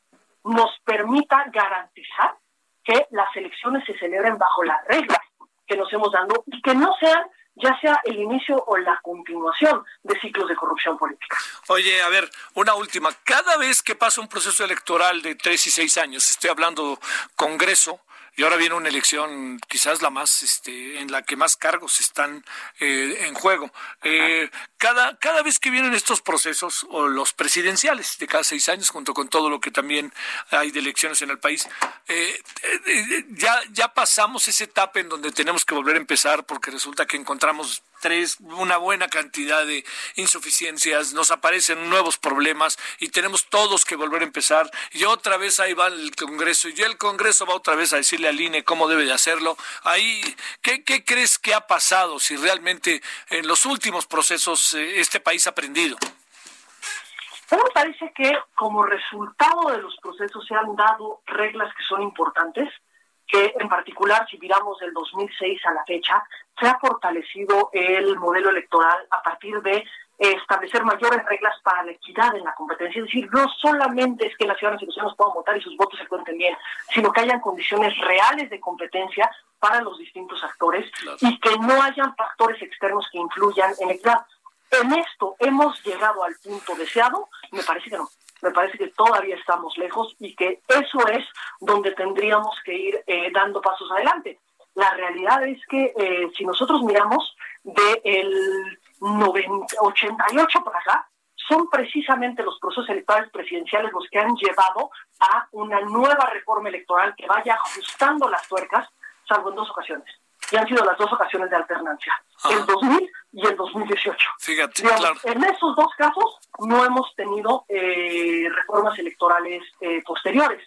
nos permita garantizar que las elecciones se celebren bajo las reglas que nos hemos dado y que no sean ya sea el inicio o la continuación de ciclos de corrupción política. Oye, a ver, una última. Cada vez que pasa un proceso electoral de tres y seis años, estoy hablando Congreso, y ahora viene una elección quizás la más, este, en la que más cargos están eh, en juego. Eh, cada, cada vez que vienen estos procesos, o los presidenciales de cada seis años, junto con todo lo que también hay de elecciones en el país, eh, ya, ya pasamos esa etapa en donde tenemos que volver a empezar porque resulta que encontramos tres, una buena cantidad de insuficiencias, nos aparecen nuevos problemas y tenemos todos que volver a empezar. Y otra vez ahí va el Congreso y el Congreso va otra vez a decirle al INE cómo debe de hacerlo. Ahí, ¿qué, qué crees que ha pasado si realmente en los últimos procesos eh, este país ha aprendido? A me parece que como resultado de los procesos se han dado reglas que son importantes que en particular, si miramos del 2006 a la fecha, se ha fortalecido el modelo electoral a partir de establecer mayores reglas para la equidad en la competencia. Es decir, no solamente es que las ciudadanas y los ciudadanos puedan votar y sus votos se cuenten bien, sino que hayan condiciones reales de competencia para los distintos actores y que no hayan factores externos que influyan en la equidad. En esto hemos llegado al punto deseado, me parece que no me parece que todavía estamos lejos y que eso es donde tendríamos que ir eh, dando pasos adelante. La realidad es que eh, si nosotros miramos del 88 para acá, son precisamente los procesos electorales presidenciales los que han llevado a una nueva reforma electoral que vaya ajustando las tuercas, salvo en dos ocasiones. Y han sido las dos ocasiones de alternancia, el 2000 y el 2018. Fíjate, claro. En esos dos casos no hemos tenido eh, reformas electorales eh, posteriores,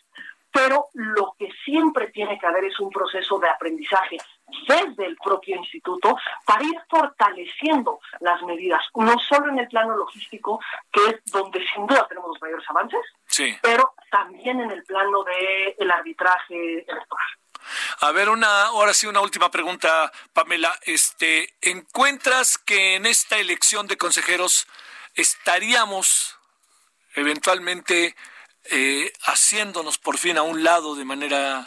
pero lo que siempre tiene que haber es un proceso de aprendizaje desde el propio instituto para ir fortaleciendo las medidas, no solo en el plano logístico, que es donde sin duda tenemos los mayores avances, pero también en el plano del el arbitraje electoral. A ver, una, ahora sí, una última pregunta, Pamela. Este, ¿encuentras que en esta elección de consejeros estaríamos eventualmente eh, haciéndonos por fin a un lado de manera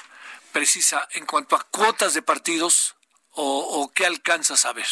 precisa en cuanto a cuotas de partidos o, qué alcanzas a ver?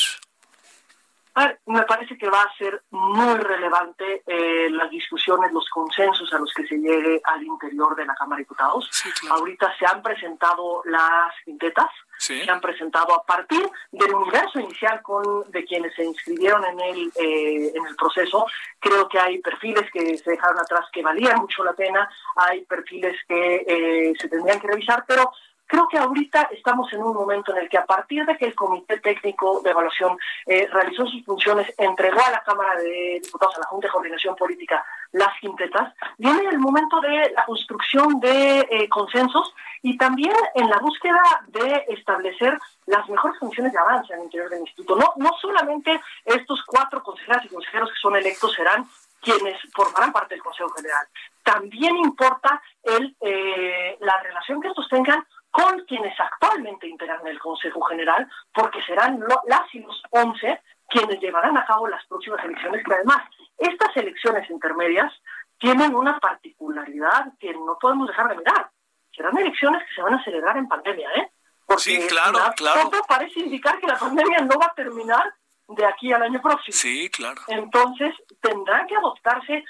me parece que va a ser muy relevante eh, las discusiones, los consensos a los que se llegue al interior de la Cámara de Diputados. Ahorita se han presentado las quintetas, se han presentado a partir del universo inicial con de quienes se inscribieron en el eh, en el proceso. Creo que hay perfiles que se dejaron atrás que valían mucho la pena, hay perfiles que eh, se tendrían que revisar, pero Creo que ahorita estamos en un momento en el que a partir de que el Comité Técnico de Evaluación eh, realizó sus funciones, entregó a la Cámara de Diputados, a la Junta de Coordinación Política, las quintetas, viene el momento de la construcción de eh, consensos y también en la búsqueda de establecer las mejores condiciones de avance el interior del instituto. No, no solamente estos cuatro consejeras y consejeros que son electos serán quienes formarán parte del Consejo General. También importa el, eh, la relación que estos tengan con quienes actualmente integran el Consejo General, porque serán las y los 11 quienes llevarán a cabo las próximas elecciones, que además estas elecciones intermedias tienen una particularidad que no podemos dejar de mirar. Serán elecciones que se van a celebrar en pandemia, ¿eh? Porque sí, claro, claro. Todo parece indicar que la pandemia no va a terminar de aquí al año próximo. Sí, claro. Entonces, tendrán que adoptarse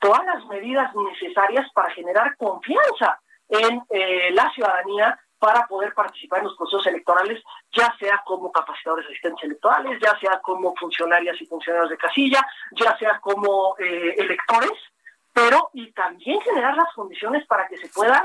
todas las medidas necesarias para generar confianza en eh, la ciudadanía para poder participar en los procesos electorales, ya sea como capacitadores de asistentes electorales, ya sea como funcionarias y funcionarios de casilla, ya sea como eh, electores, pero y también generar las condiciones para que se puedan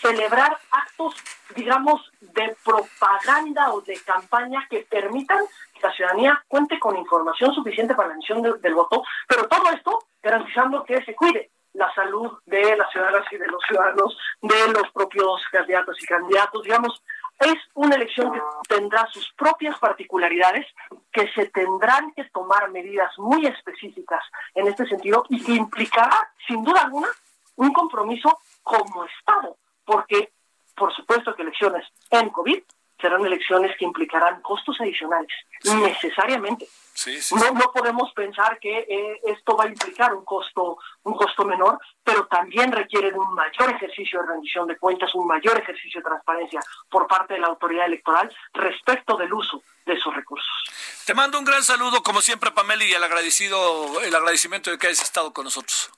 celebrar actos, digamos, de propaganda o de campaña que permitan que la ciudadanía cuente con información suficiente para la emisión del voto, pero todo esto garantizando que se cuide la salud de las ciudadanas y de los ciudadanos, de los propios candidatos y candidatos. Digamos, es una elección que tendrá sus propias particularidades, que se tendrán que tomar medidas muy específicas en este sentido y que implicará, sin duda alguna, un compromiso como Estado, porque, por supuesto que elecciones en COVID serán elecciones que implicarán costos adicionales, necesariamente. No, no podemos pensar que eh, esto va a implicar un costo, un costo menor, pero también requiere un mayor ejercicio de rendición de cuentas, un mayor ejercicio de transparencia por parte de la autoridad electoral respecto del uso de esos recursos. Te mando un gran saludo, como siempre, Pamela, y el agradecido, el agradecimiento de que hayas estado con nosotros.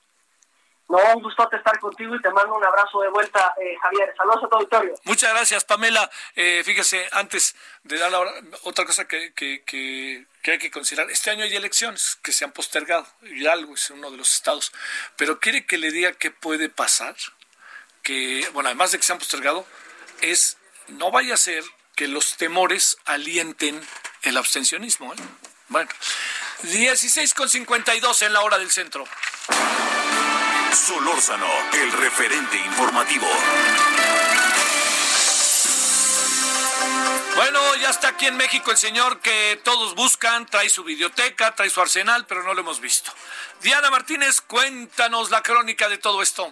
No, un gusto estar contigo y te mando un abrazo de vuelta, eh, Javier. Saludos a tu auditorio. Muchas gracias, Pamela. Eh, fíjese, antes de dar la otra cosa que, que, que, hay que considerar, este año hay elecciones que se han postergado, Hidalgo es uno de los estados, pero quiere que le diga qué puede pasar, que, bueno, además de que se han postergado, es, no vaya a ser que los temores alienten el abstencionismo. ¿eh? Bueno, 16 con 52 en la hora del centro. Solórzano, el referente informativo. Bueno, ya está aquí en México el señor que todos buscan, trae su biblioteca, trae su arsenal, pero no lo hemos visto. Diana Martínez, cuéntanos la crónica de todo esto.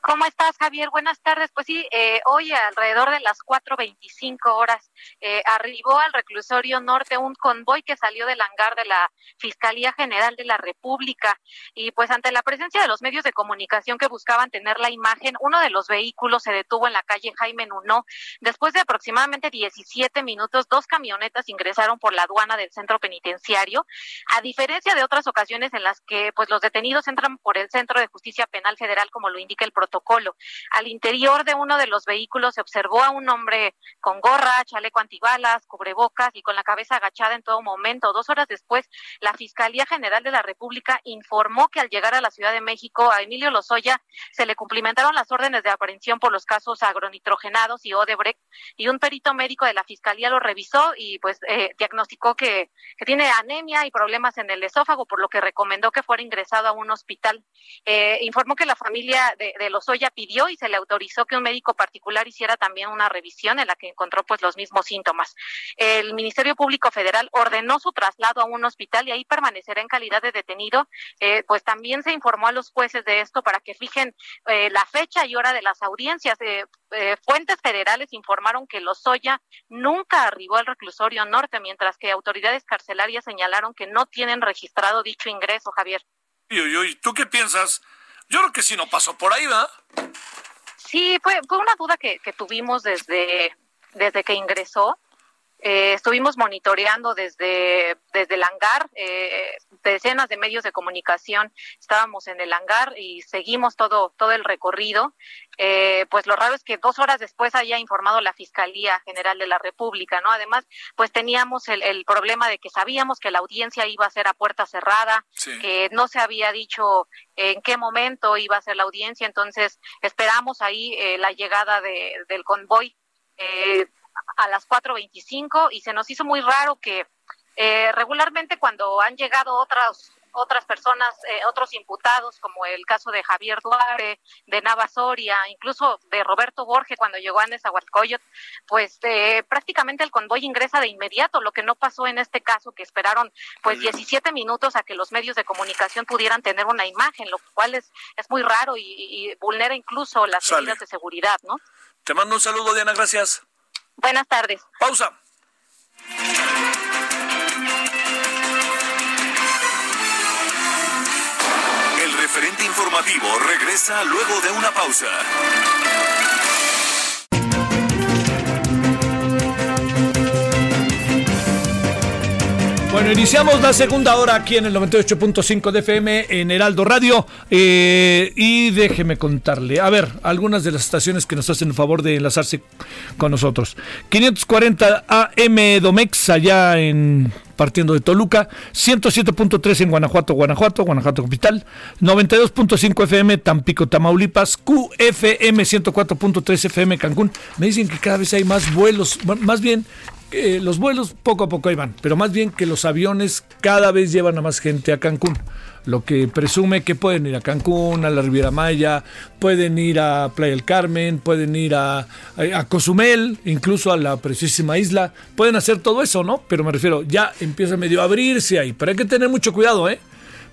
¿Cómo estás, Javier? Buenas tardes. Pues sí, eh, hoy alrededor de las 4.25 horas eh, arribó al reclusorio norte un convoy que salió del hangar de la Fiscalía General de la República y pues ante la presencia de los medios de comunicación que buscaban tener la imagen, uno de los vehículos se detuvo en la calle Jaime Nuno. Después de aproximadamente 17 minutos, dos camionetas ingresaron por la aduana del centro penitenciario, a diferencia de otras ocasiones en las que pues los detenidos entran por el Centro de Justicia Penal Federal como lo indica el protocolo. Al interior de uno de los vehículos se observó a un hombre con gorra, chaleco antibalas, cubrebocas y con la cabeza agachada en todo momento. Dos horas después, la Fiscalía General de la República informó que al llegar a la Ciudad de México a Emilio Lozoya se le cumplimentaron las órdenes de aprehensión por los casos agronitrogenados y Odebrecht y un perito médico de la Fiscalía lo revisó y pues eh, diagnosticó que, que, tiene anemia y problemas en el esófago, por lo que recomendó que fuera ingresado a un hospital. Eh, informó que la familia de, de Lozoya pidió y se le autorizó que un médico particular hiciera también una revisión en la que encontró pues los mismos síntomas. El Ministerio Público Federal ordenó su traslado a un hospital y ahí permanecerá en calidad de detenido. Eh, pues también se informó a los jueces de esto para que fijen eh, la fecha y hora de las audiencias. Eh, fuentes federales informaron que Lozoya nunca arribó al reclusorio norte, mientras que autoridades carcelarias señalaron que no tienen registrado dicho ingreso, Javier. ¿Y ¿tú qué piensas? Yo creo que sí no pasó por ahí, ¿verdad? Sí, fue, fue una duda que, que tuvimos desde, desde que ingresó. Eh, estuvimos monitoreando desde, desde el hangar, eh, decenas de medios de comunicación estábamos en el hangar y seguimos todo, todo el recorrido. Eh, pues lo raro es que dos horas después haya informado la Fiscalía General de la República, ¿no? Además, pues teníamos el, el problema de que sabíamos que la audiencia iba a ser a puerta cerrada, que no se había dicho en qué momento iba a ser la audiencia, entonces esperamos ahí la llegada de, del convoy. Eh, a las 4.25 y se nos hizo muy raro que eh, regularmente cuando han llegado otras otras personas, eh, otros imputados, como el caso de Javier Duarte, de Nava Soria, incluso de Roberto Borges cuando llegó a Nezahualcóyotl, pues eh, prácticamente el convoy ingresa de inmediato, lo que no pasó en este caso, que esperaron pues 17 minutos a que los medios de comunicación pudieran tener una imagen, lo cual es, es muy raro y, vulnera incluso las medidas de seguridad, ¿no? Te mando un saludo, Diana, gracias. Buenas tardes. Pausa. El referente informativo regresa luego de una pausa. Bueno, iniciamos la segunda hora aquí en el 98.5 de FM en Heraldo Radio. Eh, y déjeme contarle, a ver, algunas de las estaciones que nos hacen el favor de enlazarse con nosotros. 540 AM Domex, allá en partiendo de Toluca, 107.3 en Guanajuato, Guanajuato, Guanajuato Capital, 92.5 FM Tampico, Tamaulipas, QFM 104.3 FM Cancún. Me dicen que cada vez hay más vuelos, más bien los vuelos poco a poco ahí van, pero más bien que los aviones cada vez llevan a más gente a Cancún. Lo que presume que pueden ir a Cancún, a la Riviera Maya, pueden ir a Playa del Carmen, pueden ir a, Cozumel, incluso a la preciosísima isla. Pueden hacer todo eso, ¿no? Pero me refiero, ya empieza medio a abrirse ahí. Pero hay que tener mucho cuidado, ¿eh?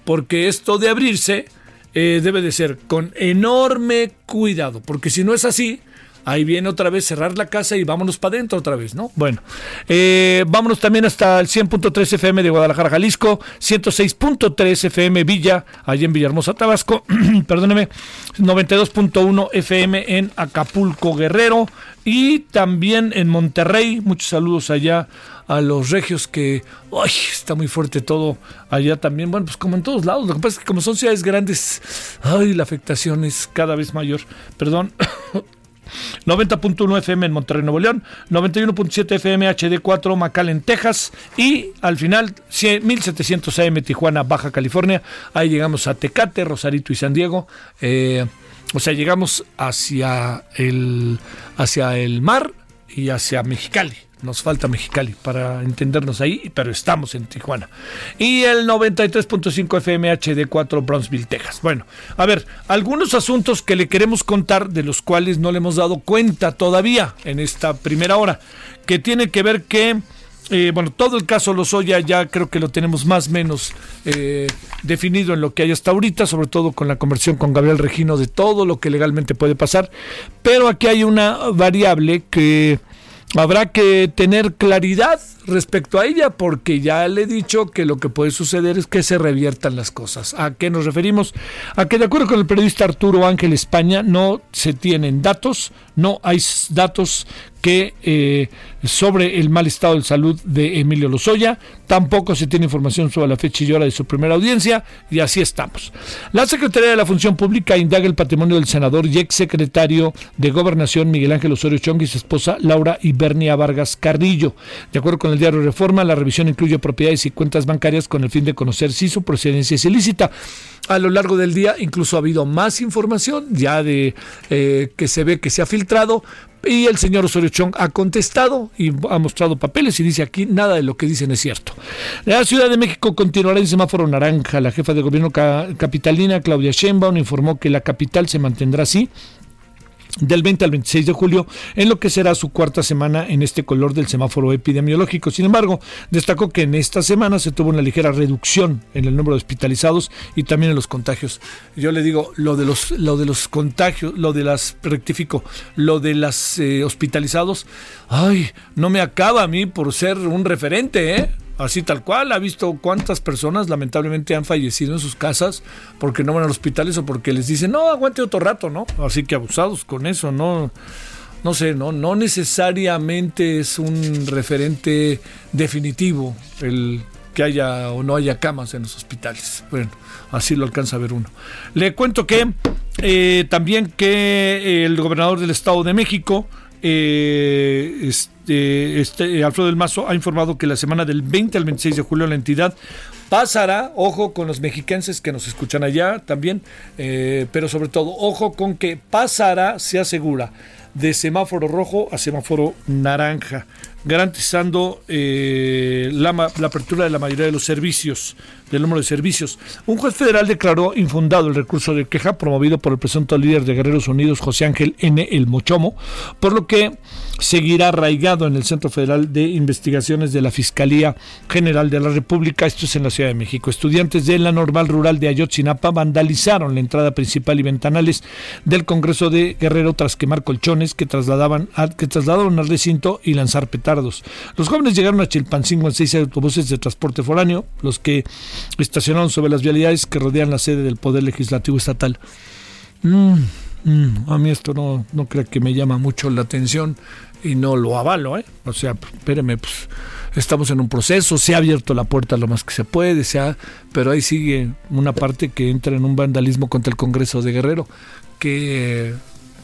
Porque esto de abrirse eh, debe de ser con enorme cuidado. Porque si no es así, Ahí viene otra vez cerrar la casa y vámonos para adentro otra vez, ¿no? Bueno, eh, vámonos también hasta el 100.3 FM de Guadalajara, Jalisco, 106.3 FM Villa, allí en Villahermosa, Tabasco, *clears throat* perdóneme, 92.1 FM en Acapulco, Guerrero, y también en Monterrey. Muchos saludos allá a los regios que ¡ay! está muy fuerte todo allá también. Bueno, pues como en todos lados. Lo que pasa es que como son ciudades grandes, ay, la afectación es cada vez mayor. Perdón. 90.1 FM en Monterrey, Nuevo León, 91.7 FM HD4 McAllen, Texas y al final 1700 AM Tijuana, Baja California. Ahí llegamos a Tecate, Rosarito y San Diego. Eh, o sea, llegamos hacia el, hacia el mar y hacia Mexicali. Nos falta Mexicali para entendernos ahí, pero estamos en Tijuana. Y el 93.5 FM HD4 Brownsville, Texas. Bueno, a ver, algunos asuntos que le queremos contar de los cuales no le hemos dado cuenta todavía en esta primera hora, que tiene que ver que... Eh, bueno, todo el caso Lozoya ya creo que lo tenemos más o menos eh, definido en lo que hay hasta ahorita, sobre todo con la conversión con Gabriel Regino de todo lo que legalmente puede pasar. Pero aquí hay una variable que habrá que tener claridad respecto a ella porque ya le he dicho que lo que puede suceder es que se reviertan las cosas. ¿A qué nos referimos? A que de acuerdo con el periodista Arturo Ángel España no se tienen datos, no hay datos que eh, sobre el mal estado de salud de Emilio Lozoya, tampoco se tiene información sobre la fecha y hora de su primera audiencia, y así estamos. La Secretaría de la Función Pública indaga el patrimonio del senador y ex secretario de Gobernación Miguel Ángel Osorio Chong y su esposa Laura Ibernia Vargas Carrillo. De acuerdo con el diario Reforma, la revisión incluye propiedades y cuentas bancarias con el fin de conocer si su procedencia es ilícita. A lo largo del día incluso ha habido más información ya de eh, que se ve que se ha filtrado, y el señor Osorio Chong ha contestado y ha mostrado papeles y dice aquí nada de lo que dicen es cierto. La Ciudad de México continuará en semáforo naranja. La jefa de gobierno capitalina, Claudia Sheinbaum, informó que la capital se mantendrá así del 20 al 26 de julio, en lo que será su cuarta semana en este color del semáforo epidemiológico. Sin embargo, destacó que en esta semana se tuvo una ligera reducción en el número de hospitalizados y también en los contagios. Yo le digo, lo de los, lo de los contagios, lo de las, rectifico, lo de las eh, hospitalizados, ay, no me acaba a mí por ser un referente, ¿eh? Así tal cual. Ha visto cuántas personas lamentablemente han fallecido en sus casas porque no van a los hospitales o porque les dicen, no, aguante otro rato, ¿no? Así que abusados con eso, ¿no? no sé, no, no necesariamente es un referente definitivo el que haya o no haya camas en los hospitales. Bueno, así lo alcanza a ver uno. Le cuento que eh, también que el gobernador del Estado de México, eh, este, este, Alfredo del Mazo, ha informado que la semana del 20 al 26 de julio la entidad pasará, ojo con los mexiquenses que nos escuchan allá también, eh, pero sobre todo, ojo con que pasará, se asegura, de semáforo rojo a semáforo naranja garantizando eh, la, apertura de la mayoría de los servicios, del número de servicios. Un juez federal declaró infundado el recurso de queja promovido por el presunto líder de Guerreros Unidos, José Ángel N. El Mochomo, por lo que seguirá arraigado en el Centro Federal de Investigaciones de la Fiscalía General de la República, esto es en la Ciudad de México. Estudiantes de la Normal Rural de Ayotzinapa vandalizaron la entrada principal y ventanales del Congreso de Guerrero tras quemar colchones que trasladaban que trasladaron al recinto y lanzar petardos. Los jóvenes llegaron a Chilpancingo en seis autobuses de transporte foráneo, los que estacionaron sobre las vialidades que rodean la sede del Poder Legislativo Estatal. Mm, mm, a mí esto no, no creo que me llama mucho la atención y no lo avalo, ¿eh? O sea, espéreme, pues estamos en un proceso, se ha abierto la puerta lo más que se puede, se ha, pero ahí sigue una parte que entra en un vandalismo contra el Congreso de Guerrero, que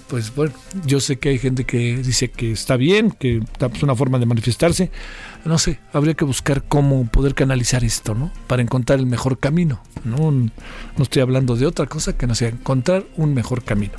pues bueno, yo sé que hay gente que dice que está bien, que es una forma de manifestarse. No sé, habría que buscar cómo poder canalizar esto, ¿no? Para encontrar el mejor camino. No, no estoy hablando de otra cosa que no sea encontrar un mejor camino.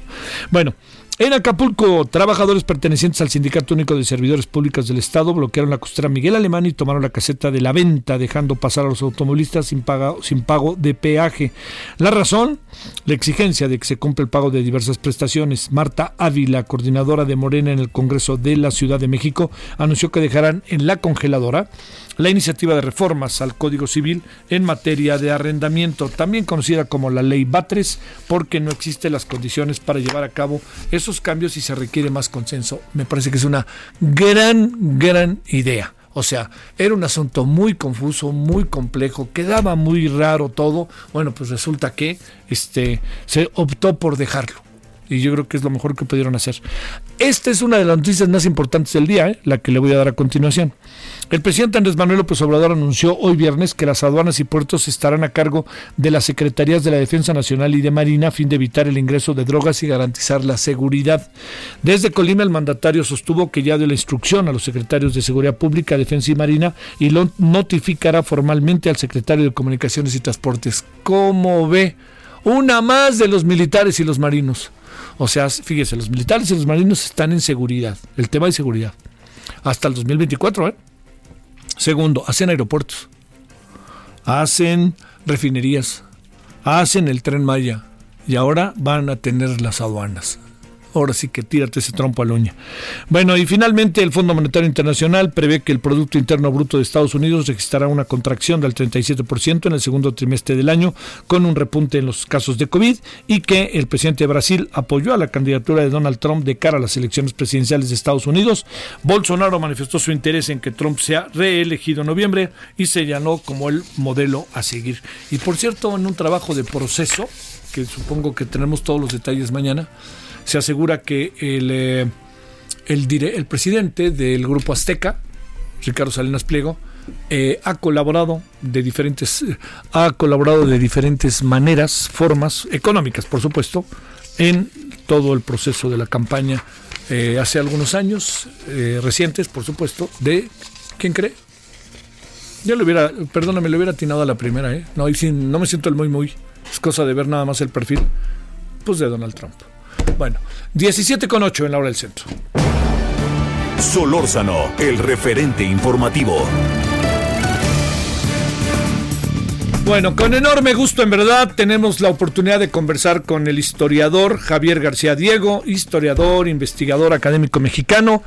Bueno, en Acapulco, trabajadores pertenecientes al Sindicato Único de Servidores Públicos del Estado bloquearon la costera Miguel Alemán y tomaron la caseta de la venta, dejando pasar a los automovilistas sin, sin pago de peaje. La razón, la exigencia de que se cumpla el pago de diversas prestaciones. Marta Ávila, coordinadora de Morena en el Congreso de la Ciudad de México, anunció que dejarán en la congeladora la iniciativa de reformas al Código Civil en materia de arrendamiento, también conocida como la Ley Batres, porque no existen las condiciones para llevar a cabo esos cambios y se requiere más consenso. Me parece que es una gran, gran idea. O sea, era un asunto muy confuso, muy complejo, quedaba muy raro todo. Bueno, pues resulta que este, se optó por dejarlo. Y yo creo que es lo mejor que pudieron hacer. Esta es una de las noticias más importantes del día, ¿eh? la que le voy a dar a continuación. El presidente Andrés Manuel López Obrador anunció hoy viernes que las aduanas y puertos estarán a cargo de las Secretarías de la Defensa Nacional y de Marina a fin de evitar el ingreso de drogas y garantizar la seguridad. Desde Colima el mandatario sostuvo que ya dio la instrucción a los secretarios de Seguridad Pública, Defensa y Marina y lo notificará formalmente al secretario de Comunicaciones y Transportes. ¿Cómo ve? Una más de los militares y los marinos. O sea, fíjese, los militares y los marinos están en seguridad, el tema de seguridad. Hasta el 2024, ¿eh? Segundo, hacen aeropuertos, hacen refinerías, hacen el tren Maya y ahora van a tener las aduanas ahora sí que tírate ese trompo a la uña. Bueno, y finalmente el Fondo Monetario Internacional prevé que el Producto Interno Bruto de Estados Unidos registrará una contracción del 37% en el segundo trimestre del año, con un repunte en los casos de COVID, y que el presidente de Brasil apoyó a la candidatura de Donald Trump de cara a las elecciones presidenciales de Estados Unidos. Bolsonaro manifestó su interés en que Trump sea reelegido en noviembre y señaló como el modelo a seguir. Y por cierto, en un trabajo de proceso, que supongo que tenemos todos los detalles mañana, se asegura que el, eh, el, presidente del Grupo Azteca, Ricardo Salinas Pliego, eh, ha colaborado de diferentes ha colaborado de diferentes maneras, formas económicas, por supuesto, en todo el proceso de la campaña eh, hace algunos años recientes, por supuesto, de ¿quién cree? Yo le hubiera, perdóname, le hubiera atinado a la primera, ¿eh? No, no me siento el muy muy. Es cosa de ver nada más el perfil, pues de Donald Trump. Bueno, 17 con 8 en la hora del centro. Solórzano, el referente informativo. Bueno, con enorme gusto, en verdad, tenemos la oportunidad de conversar con el historiador Javier García Diego, historiador, investigador académico mexicano,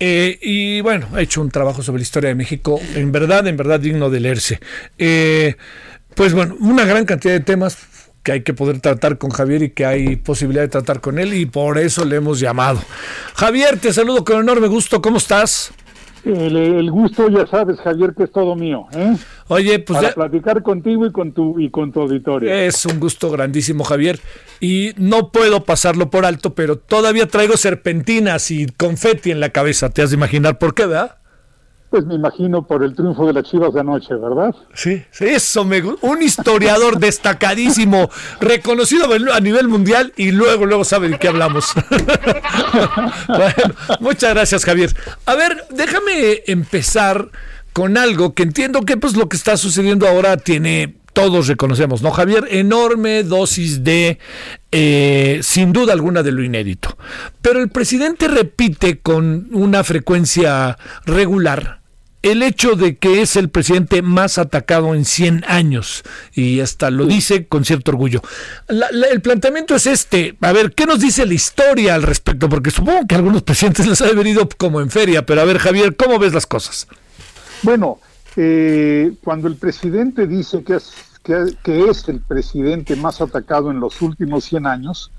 eh, y bueno, ha hecho un trabajo sobre la historia de México, en verdad, en verdad digno de leerse. Eh, pues bueno, una gran cantidad de temas, que hay que poder tratar con Javier y que hay posibilidad de tratar con él y por eso le hemos llamado. Javier, te saludo con enorme gusto, ¿cómo estás? El, gusto, ya sabes, Javier, que es todo mío. ¿eh? Oye, pues Para platicar contigo y con tu y con tu auditorio. Es un gusto grandísimo, Javier. Y no puedo pasarlo por alto, pero todavía traigo serpentinas y confeti en la cabeza. Te has de imaginar por qué, ¿verdad? Pues me imagino por el triunfo de las Chivas de anoche, ¿verdad? Sí, eso me un historiador destacadísimo, reconocido a nivel mundial y luego luego sabe de qué hablamos. *laughs* bueno, muchas gracias, Javier. A ver, déjame empezar con algo que entiendo que pues lo que está sucediendo ahora tiene todos reconocemos, ¿no, Javier? Enorme dosis de, eh, sin duda alguna, de lo inédito. Pero el presidente repite con una frecuencia regular el hecho de que es el presidente más atacado en 100 años y hasta lo dice con cierto orgullo. el planteamiento es este, a ver, ¿qué nos dice la historia al respecto? Porque supongo que a algunos presidentes *laughs* les ha venido como en feria, pero a ver Javier, ¿cómo ves las cosas? Bueno, eh, cuando el presidente dice que es, que, que es el presidente más atacado en los últimos 100 años,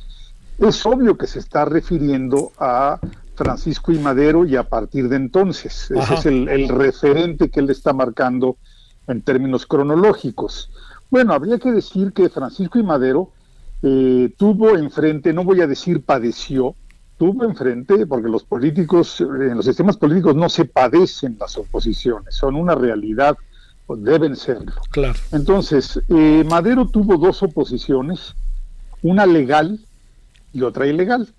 es obvio que se está refiriendo a Francisco y Madero y a partir de entonces. Ese es el, referente que él está marcando en términos cronológicos. Bueno, habría que decir que Francisco y Madero eh, tuvo enfrente, no voy a decir padeció, tuvo enfrente, porque los políticos, en los sistemas políticos no se padecen las oposiciones, son una realidad, deben serlo. Claro. Entonces, eh, Madero tuvo dos oposiciones, una legal y otra ilegal.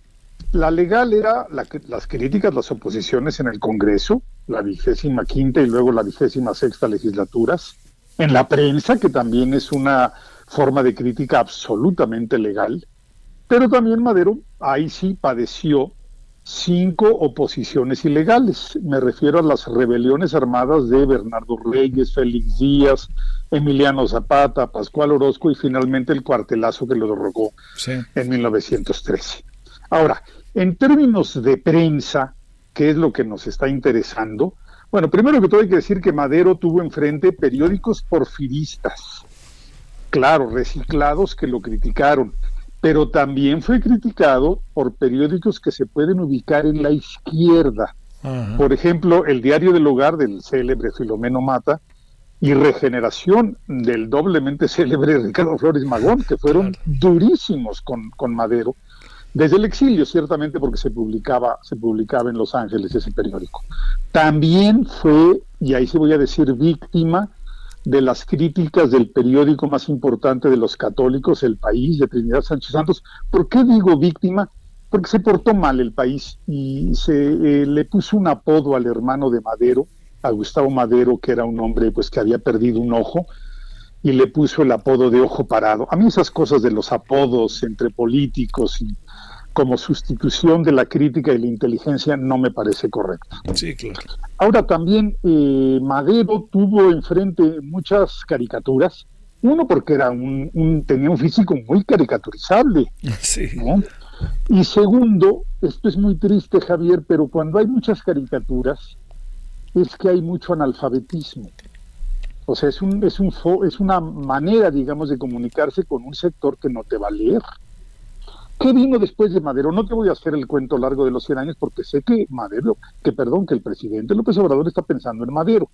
La legal era las críticas, las oposiciones en el Congreso, la vigésima quinta y luego la vigésima sexta legislaturas, en la prensa, que también es una forma de crítica absolutamente legal, pero también Madero ahí sí padeció cinco oposiciones ilegales. Me refiero a las rebeliones armadas de Bernardo Reyes, Félix Díaz, Emiliano Zapata, Pascual Orozco y finalmente el cuartelazo que lo derrocó en 1913. Ahora, en términos de prensa, que es lo que nos está interesando, bueno, primero que todo hay que decir que Madero tuvo enfrente periódicos porfiristas, claro, reciclados que lo criticaron, pero también fue criticado por periódicos que se pueden ubicar en la izquierda. Por ejemplo, el Diario del Hogar del célebre Filomeno Mata y Regeneración del doblemente célebre *laughs* Ricardo Flores Magón, que fueron durísimos con, con Madero desde el exilio, ciertamente, porque se publicaba, se publicaba en Los Ángeles ese periódico. También fue, y ahí sí voy a decir, víctima de las críticas del periódico más importante de los católicos, El País, de Trinidad Sánchez Santos. ¿Por qué digo víctima? Porque se portó mal el país y se eh, le puso un apodo al hermano de Madero, a Gustavo Madero, que era un hombre pues que había perdido un ojo, y le puso el apodo de ojo parado. A mí esas cosas de los apodos entre políticos y como sustitución de la crítica y la inteligencia no me parece correcta. Sí, claro. Ahora también eh, Madero tuvo enfrente muchas caricaturas. Uno porque era un, tenía un físico muy caricaturizable. *laughs* Sí. Y segundo, esto es muy triste, Javier, pero cuando hay muchas caricaturas es que hay mucho analfabetismo. O sea, es, un, es, un, es una manera, digamos, de comunicarse con un sector que no te va a leer. ¿Qué vino después de Madero? No te voy a hacer el cuento largo de los 100 años porque sé que Madero, que perdón, que el presidente López Obrador está pensando en Madero.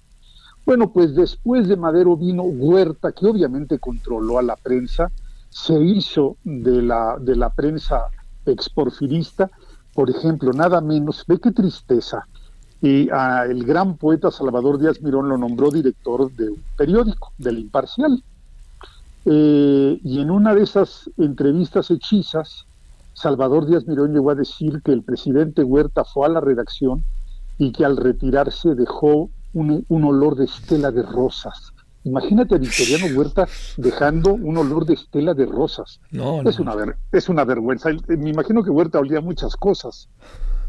Bueno, pues después de Madero vino Huerta, que obviamente controló a la prensa, se hizo de la, de la prensa exporfirista, por ejemplo, nada menos, ve qué tristeza, y el gran poeta Salvador Díaz Mirón lo nombró director de un periódico, del Imparcial. Eh, y en una de esas entrevistas hechizas, Salvador Díaz Mirón llegó a decir que el presidente Huerta fue a la redacción y que al retirarse dejó un, olor de estela de rosas. Imagínate a Victoriano *laughs* Huerta dejando un olor de estela de rosas. No, es, Una es una vergüenza. Me imagino que Huerta olía muchas cosas,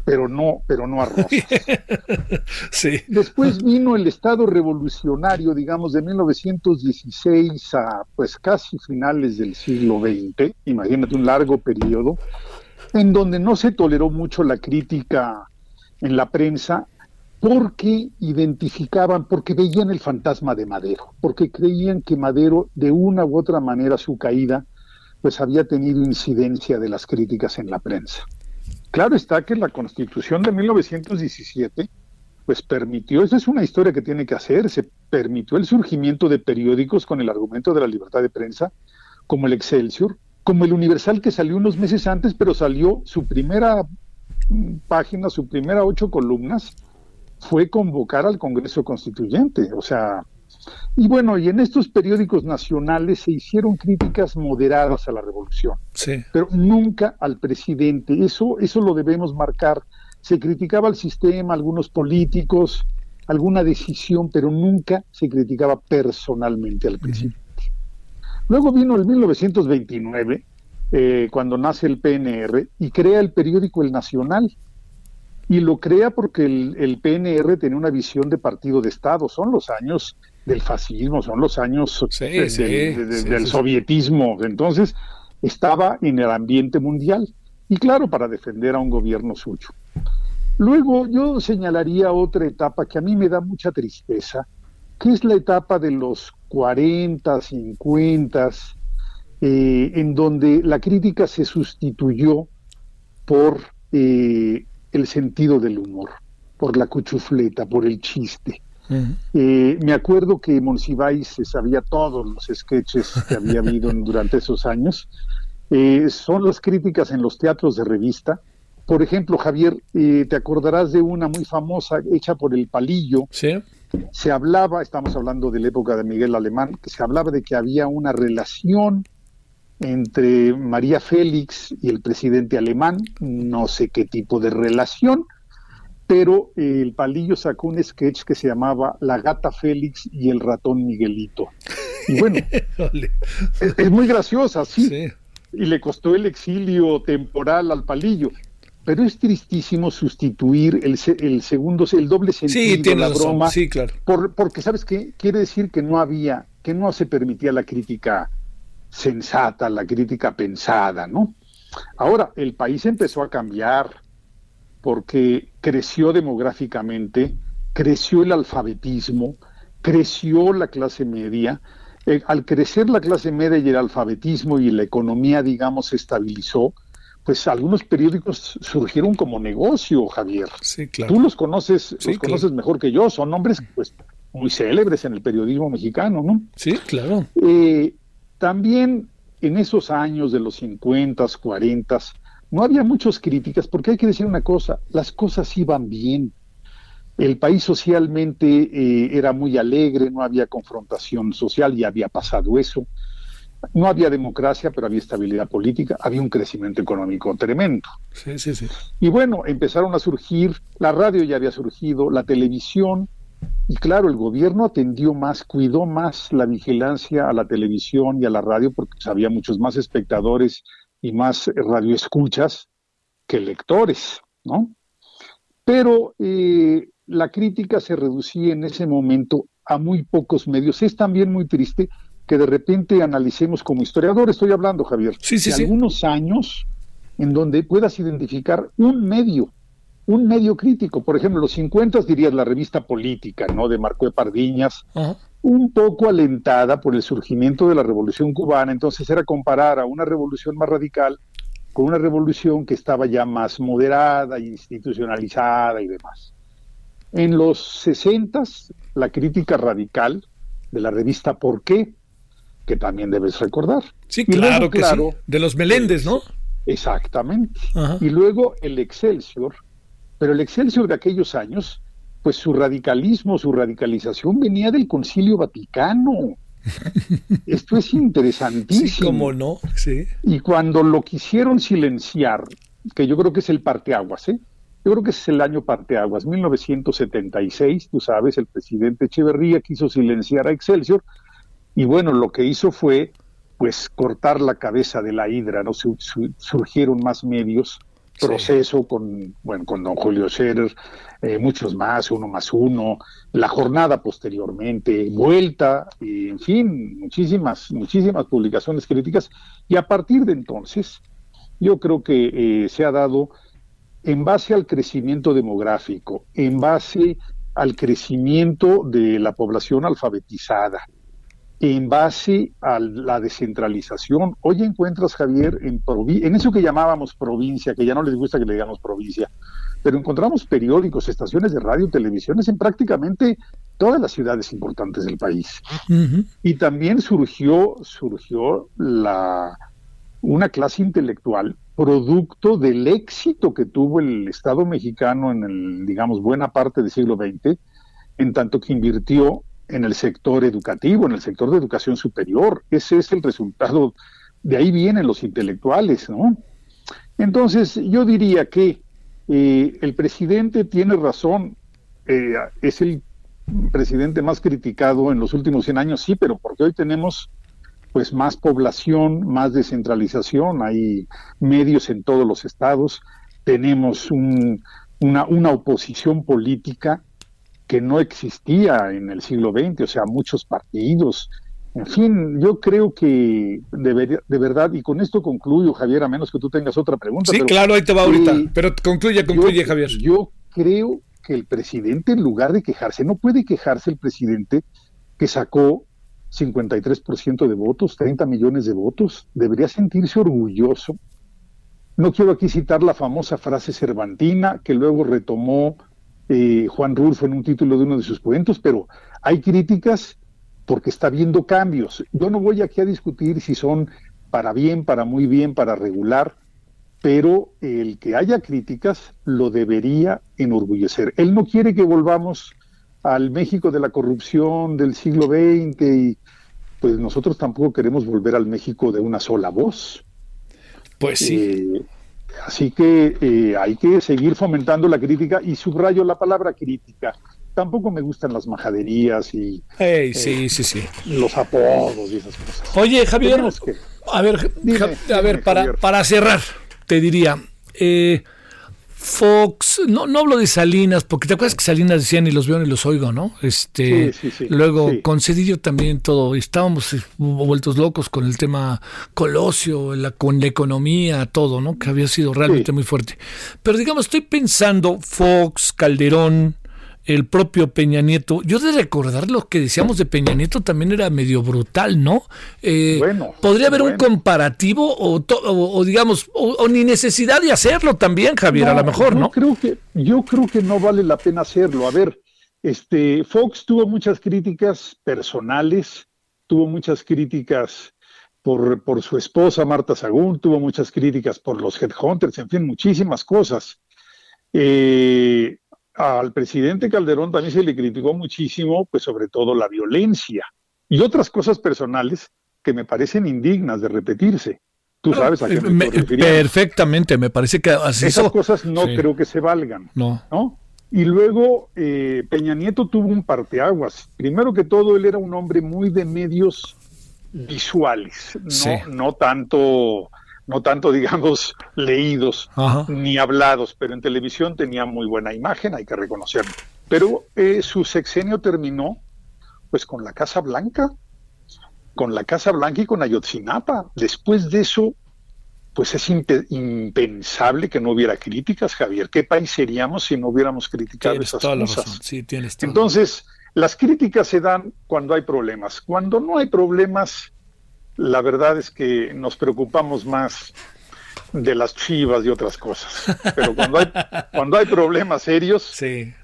pero no, pero no a rosas. *laughs* sí. Después vino el Estado revolucionario, digamos, de 1916 a pues casi finales del siglo XX, imagínate un largo periodo, en donde no se toleró mucho la crítica en la prensa porque identificaban, porque veían el fantasma de Madero, porque creían que Madero, de una u otra manera, su caída, pues había tenido incidencia de las críticas en la prensa. Claro está que la Constitución de 1917 pues permitió, esa es una historia que tiene que hacer, se permitió el surgimiento de periódicos con el argumento de la libertad de prensa, como el Excelsior, como el Universal que salió unos meses antes, pero salió su primera mm, página, su primera ocho columnas, fue convocar al Congreso Constituyente. O sea, y bueno, y en estos periódicos nacionales se hicieron críticas moderadas a la revolución, sí. pero nunca al presidente. Eso, eso lo debemos marcar. Se criticaba al sistema, algunos políticos, alguna decisión, pero nunca se criticaba personalmente al presidente. Luego vino el 1929, eh, cuando nace el PNR, y crea el periódico El Nacional. Y lo crea porque el, el PNR tenía una visión de partido de Estado. Son los años del fascismo, son los años Sí, de- sí, de- de- sí, del sovietismo. Entonces, estaba en el ambiente mundial. Y claro, para defender a un gobierno suyo. Luego yo señalaría otra etapa que a mí me da mucha tristeza, que es la etapa de los 40, 50, eh, en donde la crítica se sustituyó por eh, el sentido del humor, por la cuchufleta, por el chiste. Eh, me acuerdo que Monsiváis se sabía todos los sketches que había habido en- *laughs* durante esos años. Eh, son las críticas en los teatros de revista. Por ejemplo, Javier, eh, te acordarás de una muy famosa hecha por el Palillo. Sí. Se hablaba, estamos hablando de la época de Miguel Alemán, que se hablaba de que había una relación entre María Félix y el presidente alemán, no sé qué tipo de relación, pero eh, el Palillo sacó un sketch que se llamaba La gata Félix y el ratón Miguelito. Y bueno, *laughs* es, es muy graciosa, sí, Sí. y le costó el exilio temporal al Palillo. Pero es tristísimo sustituir el, el segundo, el doble sentido, Sí, tiene la razón. broma, Sí, claro. por- porque sabes qué quiere decir que no había, que no se permitía la crítica sensata, la crítica pensada, ¿no? Ahora el país empezó a cambiar porque creció demográficamente, creció el alfabetismo, creció la clase media. Eh, al crecer la clase media y el alfabetismo y la economía, digamos, se estabilizó, pues algunos periódicos surgieron como negocio, Javier. Sí, claro. Tú los conoces, Sí, los claro. conoces mejor que yo, son nombres pues muy célebres en el periodismo mexicano, ¿no? Sí, claro. Eh, también en esos años de los 50, 40, no había muchas críticas, porque hay que decir una cosa, las cosas iban bien. El país socialmente eh, era muy alegre, no había confrontación social, ya había pasado eso. No había democracia, pero había estabilidad política, había un crecimiento económico tremendo. Sí, sí, sí. Y bueno, empezaron a surgir, la radio ya había surgido, la televisión, y claro, el gobierno atendió más, cuidó más la vigilancia a la televisión y a la radio, porque había muchos más espectadores y más radioescuchas que lectores, ¿no? Pero eh, la crítica se reducía en ese momento a muy pocos medios. Es también muy triste que de repente analicemos como historiador, estoy hablando, Javier, Sí, sí, de sí. algunos años en donde puedas identificar un medio, un medio crítico. Por ejemplo, los 50 dirías la revista política, ¿no? De Marco Pardiñas. Un poco alentada por el surgimiento de la revolución cubana. Entonces era comparar a una revolución más radical con una revolución que estaba ya más moderada, institucionalizada y demás. En los 60 la crítica radical de la revista ¿Por qué? que también debes recordar. Sí, Y luego, claro que claro, sí. De los Meléndez, ¿no? Exactamente. Ajá. Y luego el Excelsior, pero el Excelsior de aquellos años, pues su radicalismo, su radicalización venía del Concilio Vaticano. *laughs* Esto es interesantísimo. Sí, cómo no. Sí. Y cuando lo quisieron silenciar, que yo creo que es el parteaguas, ¿eh? Yo creo que es el año parteaguas, 1976, tú sabes, el presidente Echeverría quiso silenciar a Excelsior y bueno, lo que hizo fue pues cortar la cabeza de la hidra, ¿no? Su- su- surgieron más medios, Proceso con, bueno, con don Julio Scherer, eh, muchos más, uno más uno, la jornada posteriormente, vuelta, y, en fin, muchísimas, muchísimas publicaciones críticas, y a partir de entonces, yo creo que eh, se ha dado en base al crecimiento demográfico, en base al crecimiento de la población alfabetizada, en base a la descentralización. Hoy encuentras, Javier, en, en eso que llamábamos provincia, que ya no les gusta que le digamos provincia, pero encontramos periódicos, estaciones de radio, televisiones en prácticamente todas las ciudades importantes del país. Y también surgió, surgió la, una clase intelectual producto del éxito que tuvo el Estado mexicano en el, digamos, buena parte del siglo XX, en tanto que invirtió en el sector educativo, en el sector de educación superior. Ese es el resultado, de ahí vienen los intelectuales, ¿no? Entonces, yo diría que eh, el presidente tiene razón, eh, es el presidente más criticado en los últimos 100 años, sí, pero porque hoy tenemos pues más población, más descentralización, hay medios en todos los estados, tenemos una, una oposición política que no existía en el siglo XX, o sea, muchos partidos. En fin, yo creo que debería, de verdad, y con esto concluyo, Javier, a menos que tú tengas otra pregunta. Sí, claro, ahí te va ahorita, pero concluye, concluye, Javier. Yo creo que el presidente, en lugar de quejarse, no puede quejarse el presidente que sacó 53% de votos, 30 millones de votos, debería sentirse orgulloso. No quiero aquí citar la famosa frase cervantina que luego retomó eh, Juan Rulfo en un título de uno de sus cuentos, pero hay críticas porque está viendo cambios. Yo no voy aquí a discutir si son para bien, para muy bien, para regular, pero el que haya críticas lo debería enorgullecer. Él no quiere que volvamos al México de la corrupción del siglo XX y pues nosotros tampoco queremos volver al México de una sola voz. Pues sí. Eh, así que eh, hay que seguir fomentando la crítica y subrayo la palabra crítica. Tampoco me gustan las majaderías y eh, sí, sí, sí. los apodos y esas cosas. Oye, Javier, a ver, a ver, para, para cerrar, te diría, eh, Fox, no, no hablo de Salinas, porque te acuerdas que Salinas decían ni los veo ni los oigo, ¿no? Este, luego con Cedillo también todo, estábamos eh, vueltos locos con el tema Colosio, la, con la economía, todo, ¿no? Que había sido realmente muy fuerte. Pero digamos, estoy pensando Fox, Calderón, el propio Peña Nieto. Yo de recordar lo que decíamos de Peña Nieto también era medio brutal, ¿no? Eh, bueno, ¿Podría haber un comparativo o, digamos, o, ni necesidad de hacerlo también, Javier, a lo mejor, ¿no? Creo que, yo creo que no vale la pena hacerlo. A ver, este, Fox tuvo muchas críticas personales, tuvo muchas críticas por, por su esposa Marta Sagún, tuvo muchas críticas por los headhunters, en fin, muchísimas cosas. Eh, al presidente Calderón también se le criticó muchísimo, pues sobre todo la violencia y otras cosas personales que me parecen indignas de repetirse. Tú sabes a qué me, Perfectamente, me parece que así Esas cosas no creo que se valgan. No. ¿no? Y luego eh, Peña Nieto tuvo un parteaguas. Primero que todo, él era un hombre muy de medios visuales, no, no tanto no tanto, digamos, *laughs* leídos ni hablados, pero en televisión tenía muy buena imagen, hay que reconocerlo. Pero eh, su sexenio terminó pues con la Casa Blanca, con la Casa Blanca y con Ayotzinapa. Después de eso, pues es impensable que no hubiera críticas, Javier. ¿Qué país seríamos si no hubiéramos criticado esas cosas? Sí, tienes Entonces, las críticas se dan cuando hay problemas. Cuando no hay problemas, la verdad es que nos preocupamos más de las chivas y otras cosas. Pero cuando hay, *laughs* cuando hay problemas serios,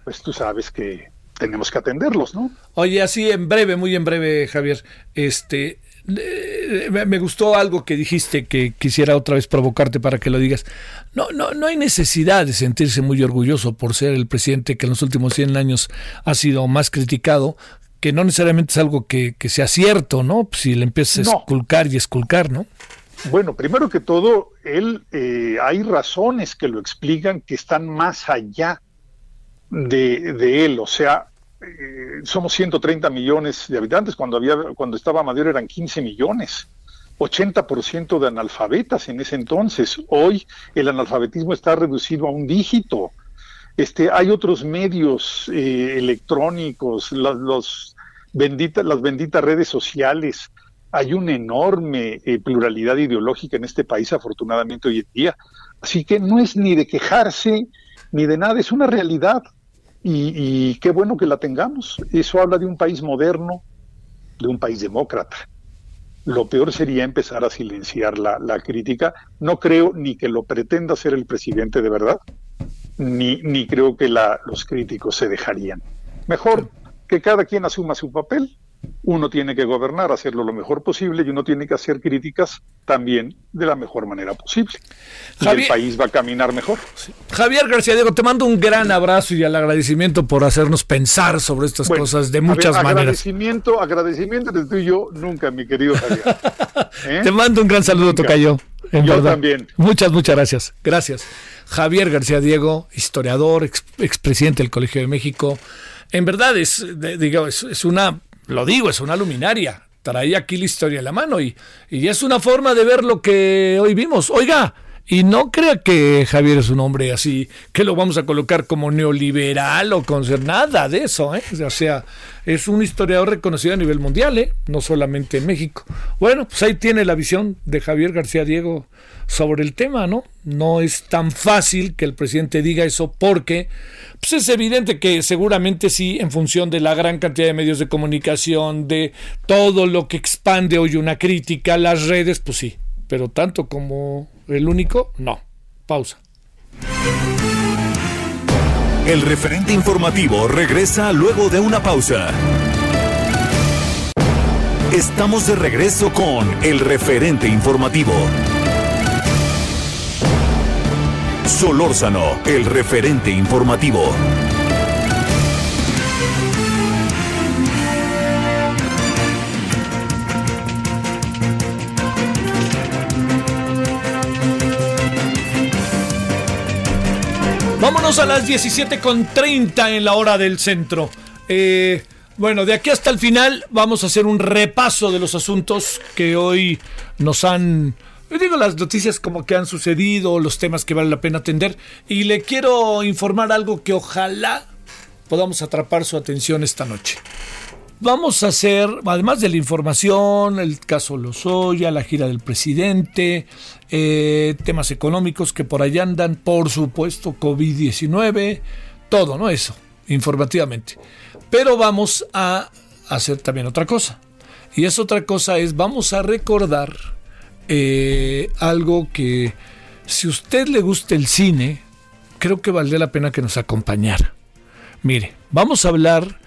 pues tú sabes que tenemos que atenderlos, ¿no? Oye, así en breve, muy en breve, Javier, este, eh, me gustó algo que dijiste que quisiera otra vez provocarte para que lo digas. No, no, no hay necesidad de sentirse muy orgulloso por ser el presidente que en los últimos 100 años ha sido más criticado, que no necesariamente es algo que, sea cierto, ¿no? Si le empiezas a esculcar y esculcar, ¿no? Bueno, primero que todo, él, eh, hay razones que lo explican que están más allá de, él, o sea, eh, somos 130 millones de habitantes, cuando, había, cuando estaba Madero eran 15 millones. 80% de analfabetas en ese entonces. Hoy el analfabetismo está reducido a un dígito. Este, hay otros medios eh, electrónicos, las benditas redes sociales. Hay una enorme eh, pluralidad ideológica en este país, afortunadamente hoy en día. Así que no es ni de quejarse ni de nada, es una realidad. Y, qué bueno que la tengamos. Eso habla de un país moderno, de un país demócrata. Lo peor sería empezar a silenciar la, la crítica. No creo ni que lo pretenda ser el presidente de verdad, ni, ni creo que la, los críticos se dejarían. Mejor que cada quien asuma su papel uno tiene que gobernar, hacerlo lo mejor posible y uno tiene que hacer críticas también de la mejor manera posible. y el país va a caminar mejor. Javier García Diego, te mando un gran abrazo y el agradecimiento por hacernos pensar sobre estas cosas de muchas maneras. Agradecimiento, agradecimiento de tú y yo nunca, mi querido Javier. *laughs* ¿Eh? Te mando un gran saludo, Tocayo. yo también. Muchas, muchas gracias. Gracias. Javier García Diego, historiador, expresidente del Colegio de México. En verdad es, digo, es una lo digo, es una luminaria. Traía aquí la historia en la mano y, y es una forma de ver lo que hoy vimos. Oiga, y no crea que Javier es un hombre así, que lo vamos a colocar como neoliberal o con nada de eso, ¿eh? O sea, es un historiador reconocido a nivel mundial, ¿eh? No solamente en México. Bueno, pues ahí tiene la visión de Javier García Diego sobre el tema, ¿no? No es tan fácil que el presidente diga eso porque pues es evidente que seguramente sí, en función de la gran cantidad de medios de comunicación, de todo lo que expande hoy una crítica, las redes, pues sí, pero tanto como el único, no. Pausa. El referente informativo regresa luego de una pausa. Estamos de regreso con el referente informativo. Solórzano, el referente informativo. Vámonos a las 17.30 en la hora del centro. Eh, bueno, de aquí hasta el final vamos a hacer un repaso de los asuntos que hoy nos han digo las noticias como que han sucedido, los temas que vale la pena atender. Y le quiero informar algo que ojalá podamos atrapar su atención esta noche. Vamos a hacer, además de la información, el caso Lozoya, la gira del presidente, eh, temas económicos que por allá andan, por supuesto, COVID-19, todo, ¿no? Eso, informativamente. Pero vamos a hacer también otra cosa. Y esa otra cosa es, vamos a recordar eh, algo que si usted le gusta el cine, creo que valdría la pena que nos acompañara. Mire, vamos a hablar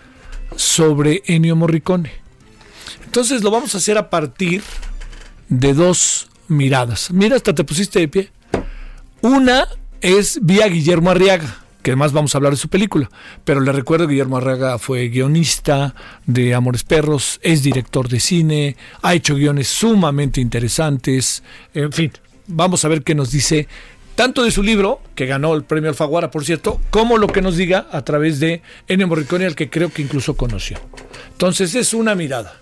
sobre Ennio Morricone. Entonces lo vamos a hacer a partir de dos miradas. Mira, hasta te pusiste de pie. Una es vía Guillermo Arriaga que además vamos a hablar de su película. Pero le recuerdo que Guillermo Arraga fue guionista de Amores Perros, es director de cine, ha hecho guiones sumamente interesantes. En fin, vamos a ver qué nos dice tanto de su libro, que ganó el premio Alfaguara, por cierto, como lo que nos diga a través de Ennio Morricone, al que creo que incluso conoció. Entonces es una mirada.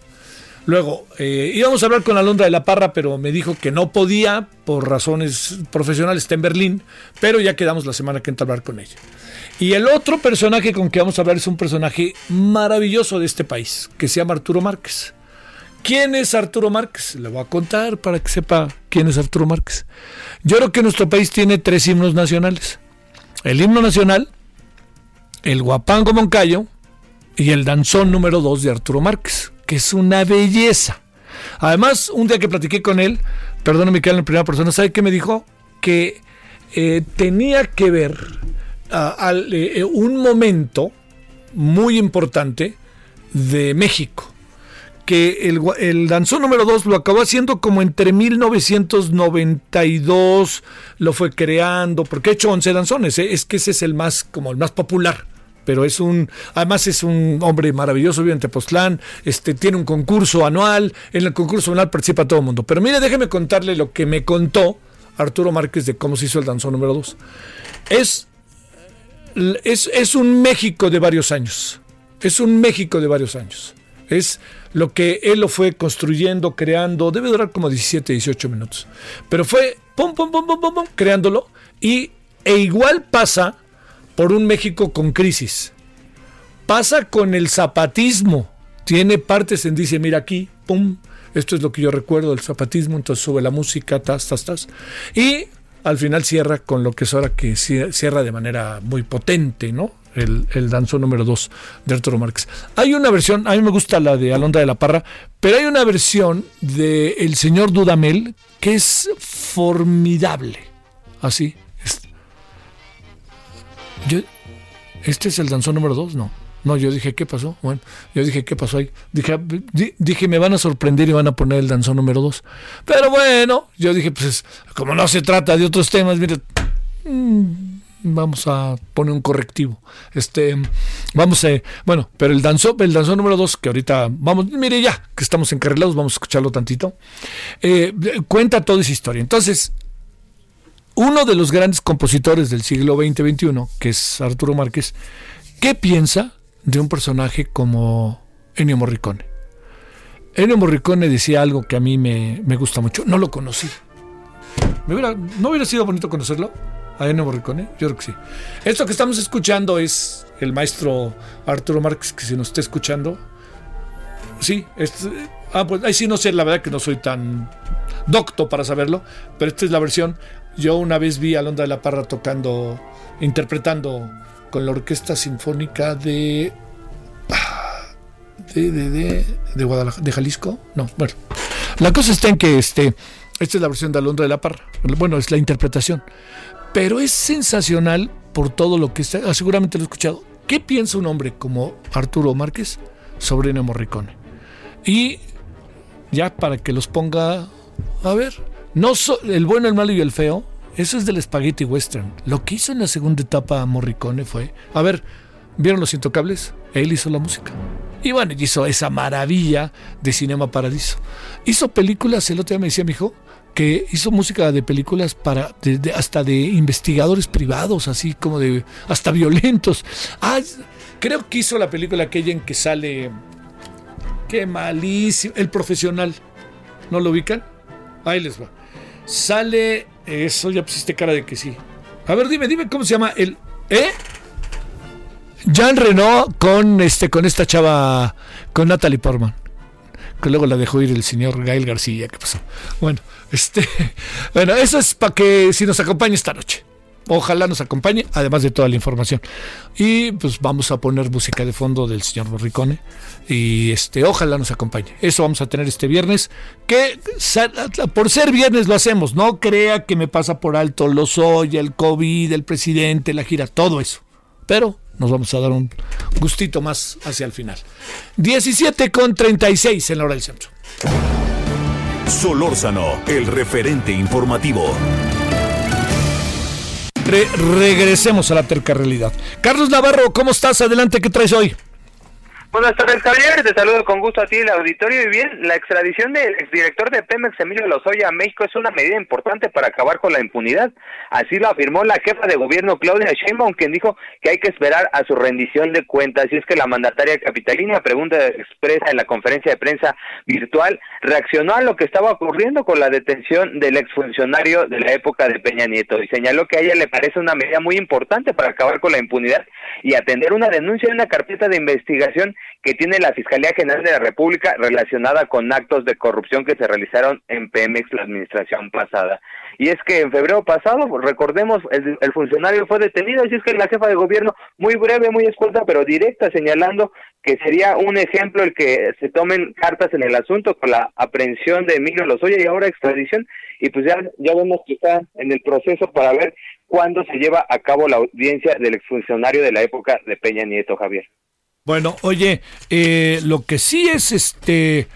Luego, eh, íbamos a hablar con Alondra de la Parra, pero me dijo que no podía por razones profesionales, está en Berlín, pero ya quedamos la semana que entra a hablar con ella. Y el otro personaje con que vamos a hablar es un personaje maravilloso de este país, que se llama Arturo Márquez. ¿Quién es Arturo Márquez? Le voy a contar para que sepa quién es Arturo Márquez. Yo creo que nuestro país tiene tres himnos nacionales. El himno nacional, el guapango Moncayo y el danzón número dos de Arturo Márquez que es una belleza. Además, un día que platiqué con él, perdóname que en primera persona, ¿sabe qué me dijo? Que eh, tenía que ver eh, un momento muy importante de México que el, danzón número 2 lo acabó haciendo como entre 1992, lo fue creando, porque ha hecho 11 danzones, ¿eh? es que ese es el más, como el más popular pero es un, además es un hombre maravilloso, vive en Tepoztlán, este, tiene un concurso anual, en el concurso anual participa todo el mundo. Pero mire, déjeme contarle lo que me contó Arturo Márquez de cómo se hizo el danzón número 2. Es, es, es un México de varios años, es un México de varios años. Es lo que él lo fue construyendo, creando, debe durar como 17, 18 minutos. Pero fue pum, pum, pum, pum, pum, pum creándolo. Y, e igual pasa por un México con crisis. Pasa con el zapatismo. Tiene partes en dice, mira aquí, pum, esto es lo que yo recuerdo del zapatismo, entonces sube la música, tas, tas, tas. Y al final cierra con lo que es ahora que cierra de manera muy potente, ¿no? El, el danzón número 2 de Arturo Márquez. Hay una versión, a mí me gusta la de Alondra de la Parra, pero hay una versión de El señor Dudamel que es formidable. Así. ¿Este es el danzón número 2? No. No, yo dije, ¿qué pasó? Bueno, yo dije, ¿qué pasó ahí? Dije, dije, me van a sorprender y van a poner el danzón número 2. Pero bueno, yo dije, pues como no se trata de otros temas, mire, mm, vamos a poner un correctivo. Este, vamos a, bueno, pero el danzón, el danzón número 2, que ahorita, vamos, mire ya, que estamos encarrilados, vamos a escucharlo tantito, eh, cuenta toda esa historia. Entonces, uno de los grandes compositores del siglo XX-XXI, que es Arturo Márquez, ¿qué piensa de un personaje como Ennio Morricone? Ennio Morricone decía algo que a mí me, gusta mucho. No lo conocí. ¿Me ¿No hubiera sido bonito conocerlo? A Ennio Morricone. Yo creo que sí. Esto que estamos escuchando es el maestro Arturo Márquez, que si nos está escuchando. Sí, ah, pues ahí sí no sé, la verdad que no soy tan docto para saberlo, pero esta es la versión. Yo una vez vi a Londa de la Parra tocando, interpretando con la Orquesta Sinfónica de. de, de, de, Guadalajara, de Jalisco. No, bueno. La cosa está en que este, esta es la versión de Alondra de la Parra. Bueno, es la interpretación. Pero es sensacional por todo lo que está. Ah, seguramente lo he escuchado. ¿Qué piensa un hombre como Arturo Márquez sobre Ennio Morricone? Y ya para que los ponga. A ver. No el bueno, el malo y el feo eso es del Spaghetti Western. Lo que hizo en la segunda etapa Morricone fue, a ver, ¿vieron Los Intocables? Él hizo la música. Y bueno, hizo esa maravilla de Cinema Paradiso. Hizo películas, el otro día me decía mi hijo, que hizo música de películas para hasta de investigadores privados, así como de hasta violentos. Ah, creo que hizo la película aquella en que sale qué malísimo, El profesional. ¿No lo ubican? Ahí les va. Sale eso ya pusiste cara de que sí. A ver, dime, dime cómo se llama el. ¿Eh? Jean Renault con este, con esta chava, con Natalie Portman. Que luego la dejó ir el señor Gael García. ¿Qué pasó? Bueno, este. *laughs* Bueno, eso es para que si nos acompañe esta noche. Ojalá nos acompañe, además de toda la información. Y pues vamos a poner música de fondo del señor Morricone. Y este, ojalá nos acompañe. Eso vamos a tener este viernes. Que por ser viernes lo hacemos. No crea que me pasa por alto lo soy, el COVID, el presidente, la gira, todo eso. Pero nos vamos a dar un gustito más hacia el final. 17 con 36 en la hora del centro. Solórzano, el referente informativo regresemos a la terca realidad. Carlos Navarro, ¿cómo estás? Adelante, ¿qué traes hoy? Buenas tardes, Javier. Te saludo con gusto a ti, el auditorio. Y bien, la extradición del exdirector de Pemex, Emilio Lozoya, a México es una medida importante para acabar con la impunidad. Así lo afirmó la jefa de gobierno, Claudia Sheinbaum, quien dijo que hay que esperar a su rendición de cuentas. Y es que la mandataria capitalina, pregunta expresa en la conferencia de prensa virtual, reaccionó a lo que estaba ocurriendo con la detención del exfuncionario de la época de Peña Nieto y señaló que a ella le parece una medida muy importante para acabar con la impunidad y atender una denuncia en una carpeta de investigación que tiene la Fiscalía General de la República relacionada con actos de corrupción que se realizaron en Pemex la administración pasada. Y es que en febrero pasado, recordemos, el, funcionario fue detenido, así es que la jefa de gobierno, muy breve, muy escueta, pero directa, señalando que sería un ejemplo el que se tomen cartas en el asunto con la aprehensión de Emilio Lozoya y ahora extradición, y pues ya, ya vemos que está en el proceso para ver cuándo se lleva a cabo la audiencia del exfuncionario de la época de Peña Nieto, Javier. Bueno, oye, eh, lo que sí es este.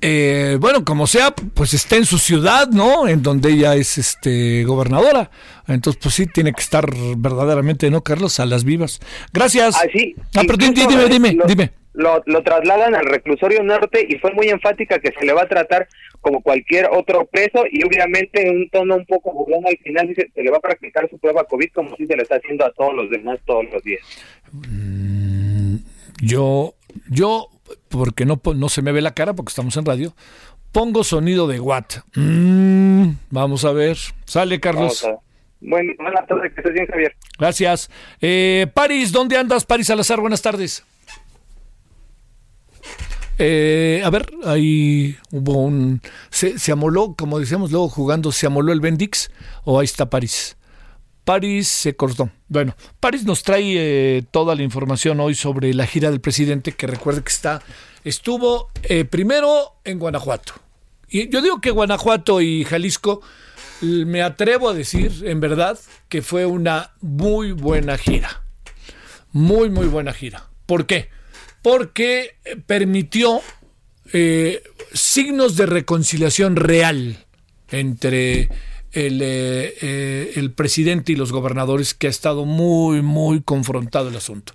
Eh, bueno, como sea, pues está en su ciudad, ¿no? En donde ella es este gobernadora. Entonces, pues sí, tiene que estar verdaderamente, ¿no, Carlos? A las vivas. Gracias. Ah, sí. Ah, pero dime, dime, lo, dime. Lo, lo, trasladan al reclusorio norte y fue muy enfática que se le va a tratar como cualquier otro preso y obviamente en un tono un poco burlón al final dice se le va a practicar su prueba COVID como si se le está haciendo a todos los demás todos los días. Mm, yo, yo, porque no, no se me ve la cara porque estamos en radio, pongo sonido de Watt. Mm, vamos a ver. Sale, Carlos. Bueno, buenas tardes, que estés bien, Javier. Gracias. Eh, Paris, ¿dónde andas? Paris Salazar, buenas tardes. Eh, a ver, ahí hubo un... Se, se, amoló, como decíamos luego jugando, se amoló el Bendix o ahí está París. París se cortó. Bueno, París nos trae eh, toda la información hoy sobre la gira del presidente, que recuerde que está, estuvo eh, primero en Guanajuato. Y yo digo que Guanajuato y Jalisco, me atrevo a decir, en verdad, que fue una muy buena gira. Muy, muy buena gira. ¿Por qué? Porque permitió signos de reconciliación real entre el, eh, eh, el presidente y los gobernadores que ha estado muy, muy confrontado el asunto.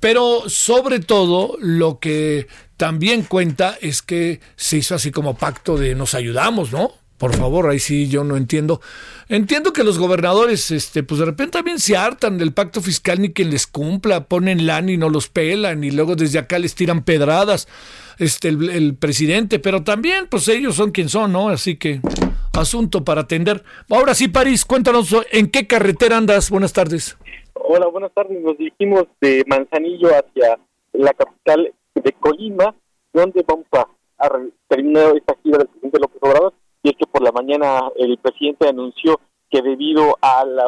Pero sobre todo lo que también cuenta es que se hizo así como pacto de nos ayudamos, ¿no? Por favor, ahí sí yo no entiendo. Entiendo que los gobernadores, este, pues de repente también se hartan del pacto fiscal ni quien les cumpla, ponen lana y no los pelan y luego desde acá les tiran pedradas este, el, presidente, pero también, pues ellos son quien son, ¿no? Así que asunto para atender. Ahora sí, París, cuéntanos en qué carretera andas. Buenas tardes. Hola, buenas tardes. Nos dirigimos de Manzanillo hacia la capital de Colima, donde vamos a, terminar esta gira del presidente López Obrador. Y es que por la mañana el presidente anunció que debido al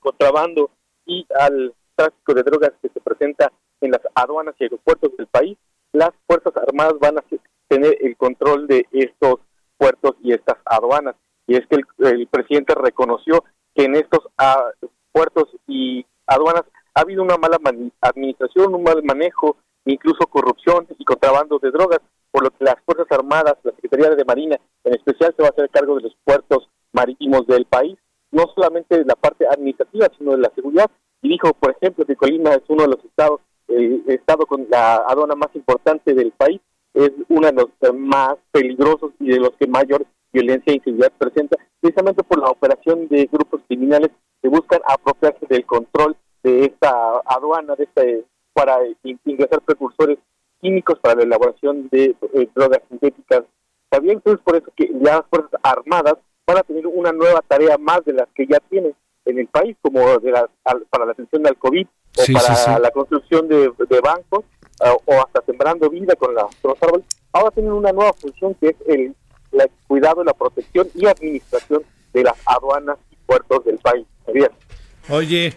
contrabando y al tráfico de drogas que se presenta en las aduanas y aeropuertos del país, las Fuerzas Armadas van a tener el control de estos puertos y estas aduanas. Y es que el, presidente reconoció que en estos ah, puertos y aduanas ha habido una mala administración, un mal manejo, incluso corrupción y contrabando de drogas, por lo que las Fuerzas Armadas, la Secretaría de Marina en especial, se va a hacer cargo de los puertos marítimos del país, no solamente de la parte administrativa, sino de la seguridad. Y dijo, por ejemplo, que Colima es uno de los estados el estado con la aduana más importante del país, es uno de los más peligrosos y de los que mayor violencia e inseguridad presenta, precisamente por la operación de grupos criminales que buscan apropiarse del control de esta aduana, de este, para ingresar precursores químicos para la elaboración de eh, drogas sintéticas. También es por eso que las Fuerzas Armadas van a tener una nueva tarea más de las que ya tienen en el país, como de la, para la atención del COVID o para la construcción de, bancos o hasta sembrando vida con, los árboles, ahora tienen una nueva función que es el, cuidado, la protección y administración de las aduanas y puertos del país. Oye,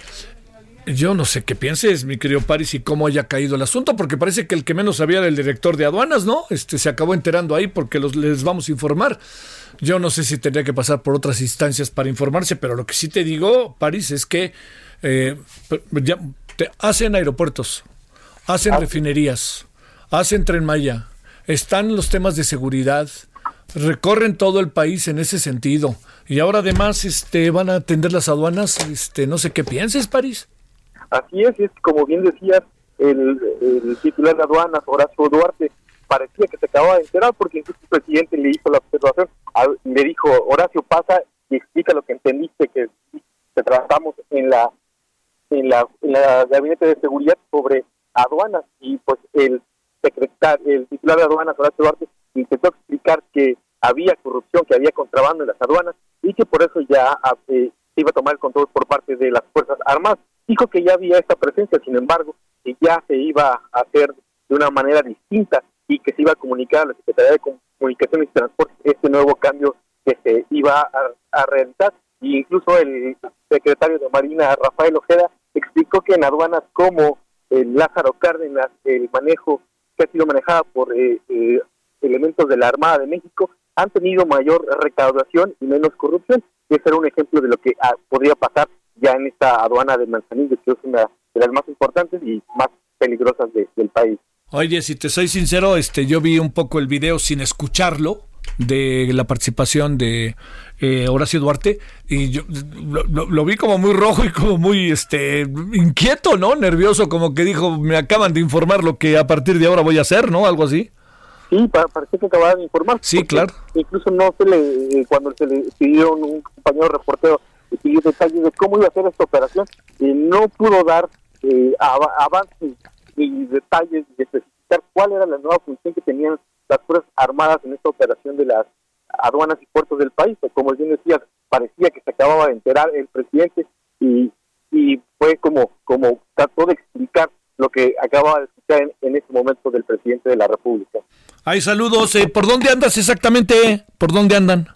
yo no sé qué pienses, mi querido Paris, y cómo haya caído el asunto, porque parece que el que menos sabía era el director de aduanas, ¿no? Este se acabó enterando ahí porque los, les vamos a informar. Yo no sé si tendría que pasar por otras instancias para informarse, pero lo que sí te digo, París, es que eh, ya, hacen aeropuertos, hacen ah. refinerías, hacen tren Maya, están los temas de seguridad, recorren todo el país en ese sentido. Y ahora además este, van a atender las aduanas, este, no sé qué pienses, París. Así es, es como bien decías, el, el titular de aduanas, Horacio Duarte, parecía que se acababa de enterar porque incluso el presidente le hizo la observación, le dijo, Horacio, pasa y explica lo que entendiste que, que tratamos en la en la, gabinete de seguridad sobre aduanas y pues el secretario, el titular de aduanas, Horacio Duarte, intentó explicar que había corrupción, que había contrabando en las aduanas y que por eso ya eh, se iba a tomar el control por parte de las Fuerzas Armadas. Dijo que ya había esta presencia, sin embargo, que ya se iba a hacer de una manera distinta y que se iba a comunicar a la Secretaría de Comunicaciones y Transporte este nuevo cambio que se iba a, a realizar. Y incluso el secretario de Marina, Rafael Ojeda, explicó que en aduanas como el Lázaro Cárdenas, el manejo que ha sido manejado por eh, eh, elementos de la Armada de México, han tenido mayor recaudación y menos corrupción. Y ese era un ejemplo de lo que ah, podría pasar ya en esta aduana de Manzanillo, que es una de las más importantes y más peligrosas del país. Oye, si te soy sincero, este, yo vi un poco el video sin escucharlo de la participación de eh, Horacio Duarte y yo lo, vi como muy rojo y como muy este inquieto, ¿no? Nervioso, como que dijo, me acaban de informar lo que a partir de ahora voy a hacer, ¿no? Algo así. Sí, parece que acababan de informar. Sí, claro. Incluso no se le, cuando se le pidió un compañero reportero, le pidió detalles de cómo iba a ser esta operación, y no pudo dar eh, avances y detalles de especificar cuál era la nueva función que tenían las Fuerzas Armadas en esta operación de las aduanas y puertos del país. Como bien decías, parecía que se acababa de enterar el presidente y, y fue como, como trató de explicar lo que acababa de escuchar en, en este momento del presidente de la República. Hay saludos. Eh, ¿Por dónde andas exactamente? ¿Por dónde andan?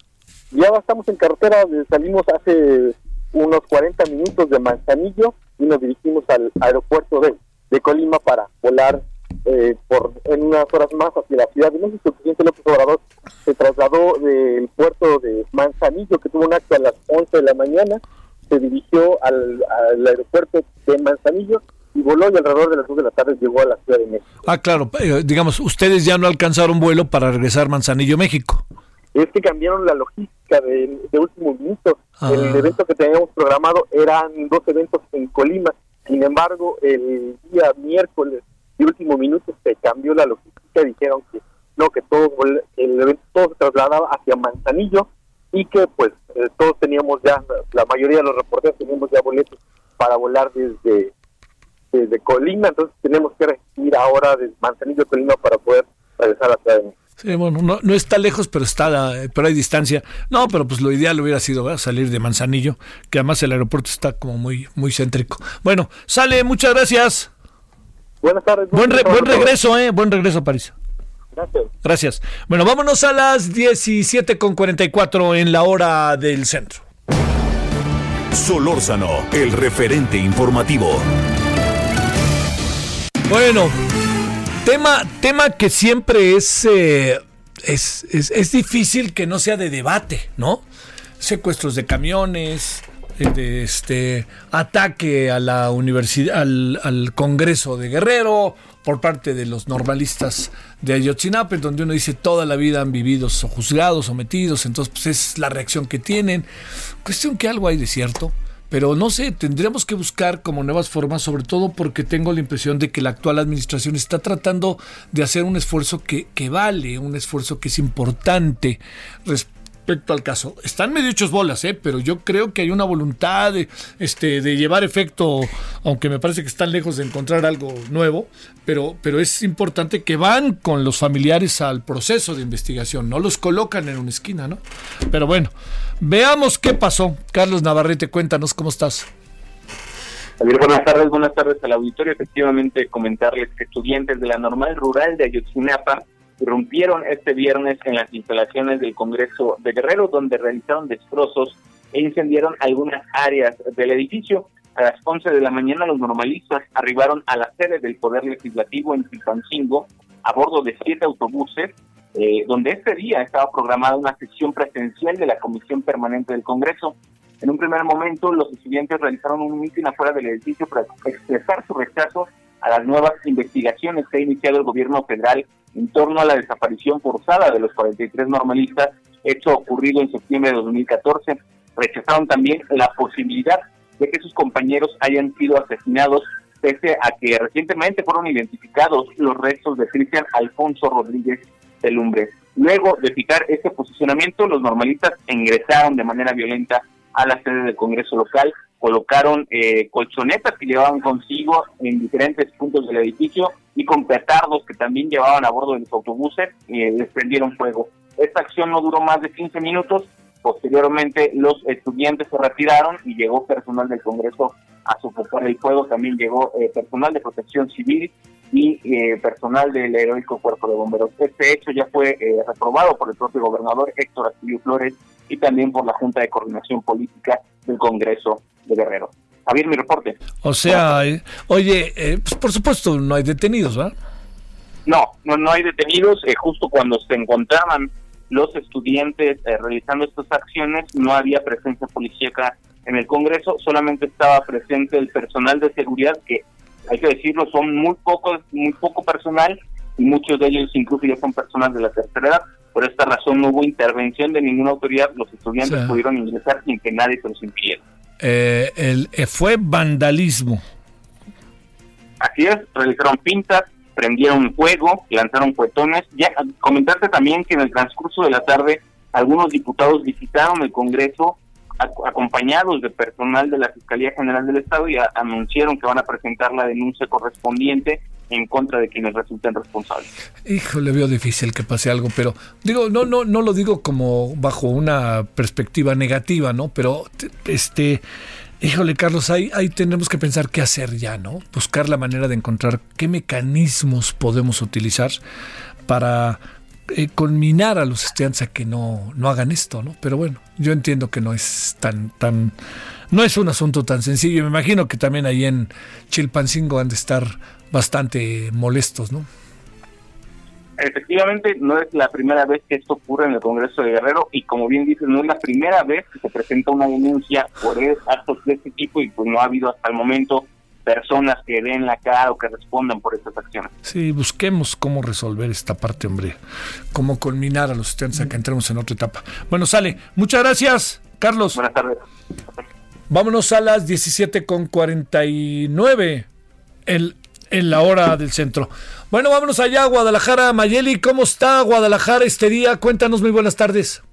Ya estamos en carretera, salimos hace unos 40 minutos de Manzanillo y nos dirigimos al aeropuerto de, de Colima para volar eh, por en unas horas más hacia la Ciudad de México. El presidente López Obrador se trasladó del puerto de Manzanillo, que tuvo un acto a las 11 de la mañana, se dirigió al, aeropuerto de Manzanillo y voló y alrededor de las 2 de la tarde llegó a la Ciudad de México. Ah, claro, eh, digamos, ustedes ya no alcanzaron vuelo para regresar a Manzanillo, México. Es que cambiaron la logística de, último minuto. El ah. evento que teníamos programado eran dos eventos en Colima. Sin embargo, el día miércoles de último minuto se cambió la logística. Dijeron que no, que todo el evento todo se trasladaba hacia Manzanillo y que pues eh, todos teníamos ya, la mayoría de los reporteros teníamos ya boletos para volar desde desde Colima, entonces tenemos que ir ahora de Manzanillo a Colima para poder regresar a de. Sí, bueno, no, no, está lejos, pero está, pero hay distancia. No, pero pues lo ideal hubiera sido salir de Manzanillo, que además el aeropuerto está como muy, muy céntrico. Bueno, sale, muchas gracias. Buenas tardes. Buen, buen regreso, eh, buen regreso París. Gracias. Gracias. Bueno, vámonos a las 17.44 en la hora del centro. Solórzano, el referente informativo. Bueno, tema, tema que siempre es, eh, es, es, difícil que no sea de debate, ¿no? Secuestros de camiones, de este ataque a la universidad, al, Congreso de Guerrero por parte de los normalistas de Ayotzinapa, donde uno dice toda la vida han vivido juzgados, sometidos, entonces pues es la reacción que tienen. Cuestión que algo hay de cierto. Pero no sé, tendríamos que buscar como nuevas formas, sobre todo porque tengo la impresión de que la actual administración está tratando de hacer un esfuerzo que, que vale, un esfuerzo que es importante respecto al caso. Están medio hechos bolas, ¿eh? pero yo creo que hay una voluntad de, este, de llevar efecto, aunque me parece que están lejos de encontrar algo nuevo, pero, pero es importante que van con los familiares al proceso de investigación, no los colocan en una esquina, ¿no? Pero bueno, veamos qué pasó. Carlos Navarrete, cuéntanos cómo estás. buenas tardes, buenas tardes al auditorio. Efectivamente, comentarles que estudiantes de la normal rural de Ayotzinapa irrumpieron este viernes en las instalaciones del Congreso de Guerrero, donde realizaron destrozos e incendiaron algunas áreas del edificio. A las 11 de la mañana los normalistas arribaron a la sede del Poder Legislativo en Chilpancingo a bordo de siete autobuses, eh, donde este día estaba programada una sesión presencial de la Comisión Permanente del Congreso. En un primer momento, los estudiantes realizaron un mitin afuera del edificio para expresar su rechazo a las nuevas investigaciones que ha iniciado el gobierno federal en torno a la desaparición forzada de los 43 normalistas, hecho ocurrido en septiembre de 2014. Rechazaron también la posibilidad de que sus compañeros hayan sido asesinados, pese a que recientemente fueron identificados los restos de Cristian Alfonso Rodríguez de Lumbre. Luego de fijar este posicionamiento, los normalistas ingresaron de manera violenta a la sede del Congreso local colocaron eh, colchonetas que llevaban consigo en diferentes puntos del edificio y con petardos que también llevaban a bordo de los autobuses eh, les prendieron fuego. Esta acción no duró más de 15 minutos. Posteriormente los estudiantes se retiraron y llegó personal del Congreso a sofocar el fuego. También llegó eh, personal de protección civil y personal del heroico cuerpo de bomberos. Este hecho ya fue reprobado por el propio gobernador Héctor Astilio Flores y también por la Junta de Coordinación Política del Congreso de Guerrero. Javier, mi reporte. O sea, eh, oye, eh, pues por supuesto no hay detenidos, ¿verdad? No, no, no hay detenidos. Eh, justo cuando se encontraban los estudiantes realizando estas acciones, no había presencia policíaca en el Congreso, solamente estaba presente el personal de seguridad, que hay que decirlo, son muy pocos, muy poco personal, y muchos de ellos incluso ya son personas de la tercera edad. Por esta razón no hubo intervención de ninguna autoridad, los estudiantes pudieron ingresar sin que nadie se los impidiera. Eh, el, eh, fue vandalismo. Así es, realizaron pintas, prendieron fuego, lanzaron cuetones. Ya comentarte también que en el transcurso de la tarde algunos diputados visitaron el Congreso acompañados de personal de la Fiscalía General del Estado y anunciaron que van a presentar la denuncia correspondiente en contra de quienes resulten responsables. Híjole, veo difícil que pase algo, pero digo, no, no, no lo digo como bajo una perspectiva negativa, ¿no? Pero este, híjole, Carlos, ahí, ahí tenemos que pensar qué hacer ya, ¿no? Buscar la manera de encontrar qué mecanismos podemos utilizar para eh, a los estudiantes a que no, no hagan esto, ¿no? Pero bueno, yo entiendo que no es tan, tan, no es un asunto tan sencillo. Me imagino que también ahí en Chilpancingo han de estar bastante molestos, ¿no? Efectivamente, no es la primera vez que esto ocurre en el Congreso de Guerrero y como bien dices, no es la primera vez que se presenta una denuncia por actos de este tipo y pues no ha habido hasta el momento personas que den la cara o que respondan por estas acciones. Sí, busquemos cómo resolver esta parte, hombre. Cómo culminar a los estudiantes a que entremos en otra etapa. Bueno, sale. Muchas gracias, Carlos. Buenas tardes. Vámonos a las 17 con 49 en, la hora del centro. Bueno, vámonos allá Guadalajara. Mayeli, ¿cómo está Guadalajara este día? Cuéntanos, muy buenas tardes.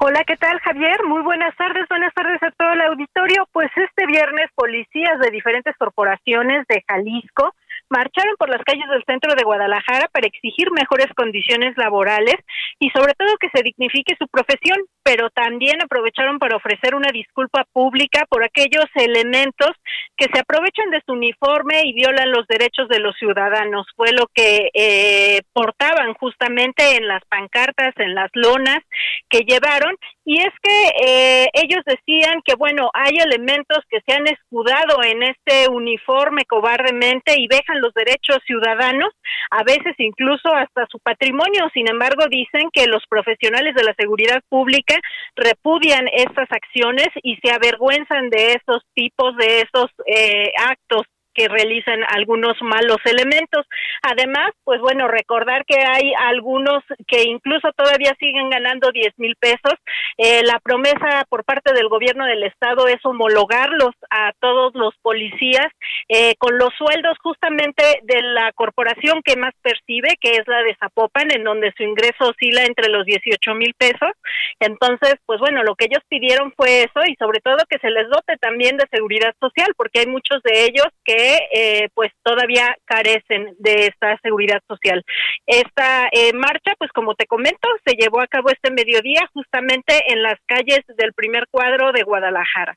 Hola, ¿qué tal Javier? Muy buenas tardes, buenas tardes a todo el auditorio. Pues este viernes policías de diferentes corporaciones de Jalisco marcharon por las calles del centro de Guadalajara para exigir mejores condiciones laborales y sobre todo que se dignifique su profesión, pero también aprovecharon para ofrecer una disculpa pública por aquellos elementos que se aprovechan de su uniforme y violan los derechos de los ciudadanos. Fue lo que eh, portaban justamente en las pancartas, en las lonas que llevaron y es que eh, ellos decían que, bueno, hay elementos que se han escudado en este uniforme cobardemente y dejan los derechos ciudadanos, a veces incluso hasta su patrimonio. Sin embargo, dicen que los profesionales de la seguridad pública repudian estas acciones y se avergüenzan de esos tipos, de esos eh, actos que realizan algunos malos elementos. Además, pues bueno, recordar que hay algunos que incluso todavía siguen ganando 10 mil pesos. Eh, la promesa por parte del gobierno del estado es homologarlos a todos los policías eh, con los sueldos justamente de la corporación que más percibe, que es la de Zapopan, en donde su ingreso oscila entre los 18 mil pesos. Entonces, pues bueno, lo que ellos pidieron fue eso y sobre todo que se les dote también de seguridad social, porque hay muchos de ellos que eh, pues todavía carecen de esta seguridad social. Esta eh, marcha, pues como te comento, se llevó a cabo este mediodía justamente en las calles del primer cuadro de Guadalajara.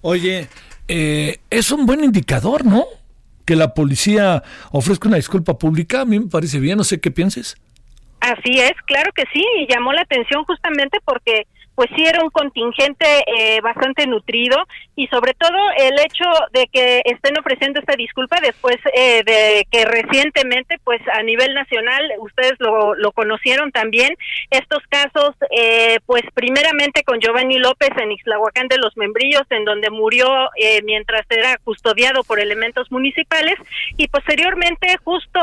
Oye, eh, es un buen indicador, ¿no? Que la policía ofrezca una disculpa pública, a mí me parece bien, no sé qué pienses. Así es, claro que sí, y llamó la atención justamente porque pues sí era un contingente eh, bastante nutrido y sobre todo el hecho de que estén ofreciendo esta disculpa después eh, de que recientemente pues a nivel nacional ustedes lo, lo conocieron también estos casos eh, pues primeramente con Giovanni López en Ixlahuacán de los Membrillos en donde murió mientras era custodiado por elementos municipales y posteriormente justo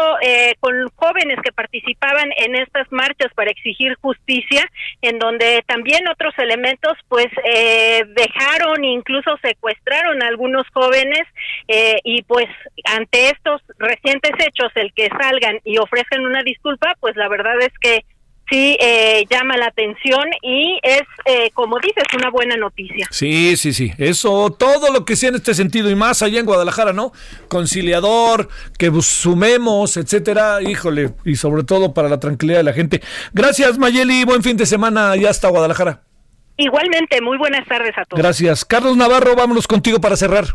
con jóvenes que participaban en estas marchas para exigir justicia en donde también otros elementos pues eh, dejaron incluso secuestraron a algunos jóvenes eh, y pues ante estos recientes hechos el que salgan y ofrezcan una disculpa pues la verdad es que sí eh, llama la atención y es, eh, como dices, una buena noticia. Sí, sí, sí. Eso, todo lo que sea en este sentido y más allá en Guadalajara, ¿no? Conciliador, que sumemos, etcétera. Híjole, y sobre todo para la tranquilidad de la gente. Gracias, Mayeli. Buen fin de semana ya hasta Guadalajara. Igualmente, muy buenas tardes a todos. Gracias. Carlos Navarro, vámonos contigo para cerrar.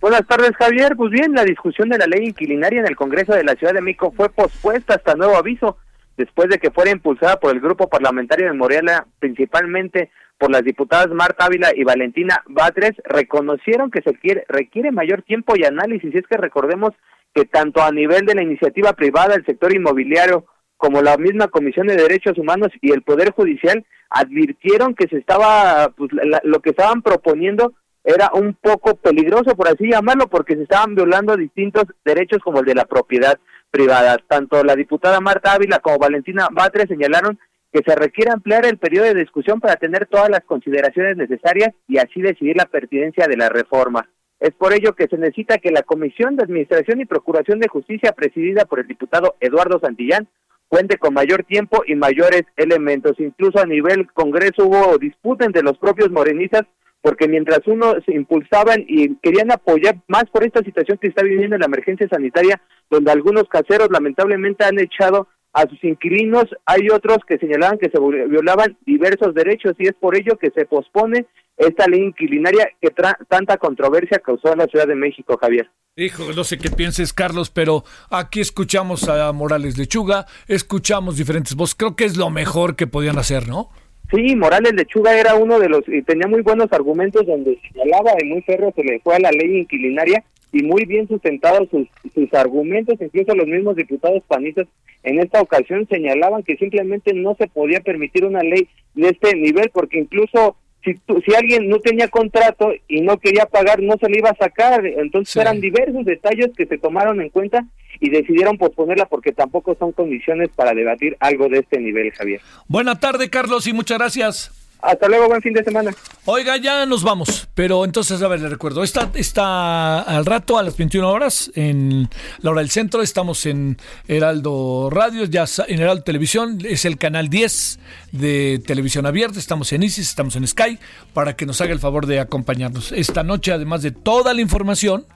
Buenas tardes, Javier. Pues bien, la discusión de la ley inquilinaria en el Congreso de la Ciudad de México fue pospuesta hasta nuevo aviso, después de que fuera impulsada por el grupo parlamentario de Morelia, principalmente por las diputadas Marta Ávila y Valentina Batres, reconocieron que se quiere, requiere mayor tiempo y análisis. Y es que recordemos que tanto a nivel de la iniciativa privada, el sector inmobiliario, como la misma Comisión de Derechos Humanos y el Poder Judicial advirtieron que se estaba, pues, lo que estaban proponiendo era un poco peligroso, por así llamarlo, porque se estaban violando distintos derechos como el de la propiedad privada. Tanto la diputada Marta Ávila como Valentina Batres señalaron que se requiere ampliar el periodo de discusión para tener todas las consideraciones necesarias y así decidir la pertinencia de la reforma. Es por ello que se necesita que la Comisión de Administración y Procuración de Justicia, presidida por el diputado Eduardo Santillán, cuente con mayor tiempo y mayores elementos. Incluso a nivel Congreso hubo disputa entre los propios morenistas porque mientras uno se impulsaban y querían apoyar más por esta situación que está viviendo en la emergencia sanitaria, donde algunos caseros lamentablemente han echado a sus inquilinos, hay otros que señalaban que se violaban diversos derechos y es por ello que se pospone esta ley inquilinaria que tanta controversia causó en la Ciudad de México, Javier. Hijo, no sé qué pienses, Carlos, pero aquí escuchamos a Morales Lechuga, escuchamos diferentes voces, creo que es lo mejor que podían hacer, ¿no? Sí, Morales Lechuga era uno de los, y tenía muy buenos argumentos donde señalaba y muy férreo se le fue a la ley inquilinaria y muy bien sustentados sus, sus argumentos, incluso los mismos diputados panistas en esta ocasión señalaban que simplemente no se podía permitir una ley de este nivel porque incluso si, si alguien no tenía contrato y no quería pagar, no se le iba a sacar. Entonces eran diversos detalles que se tomaron en cuenta y decidieron posponerla porque tampoco son condiciones para debatir algo de este nivel, Javier. Buena tarde, Carlos, y muchas gracias. Hasta luego, buen fin de semana. Oiga, ya nos vamos, pero entonces, a ver, le recuerdo, está, está al rato a las 21 horas en la hora del centro, estamos en Heraldo Radio, ya en Heraldo Televisión, es el canal 10 de televisión abierta, estamos en ISIS, estamos en Sky, para que nos haga el favor de acompañarnos. Esta noche, además de toda la información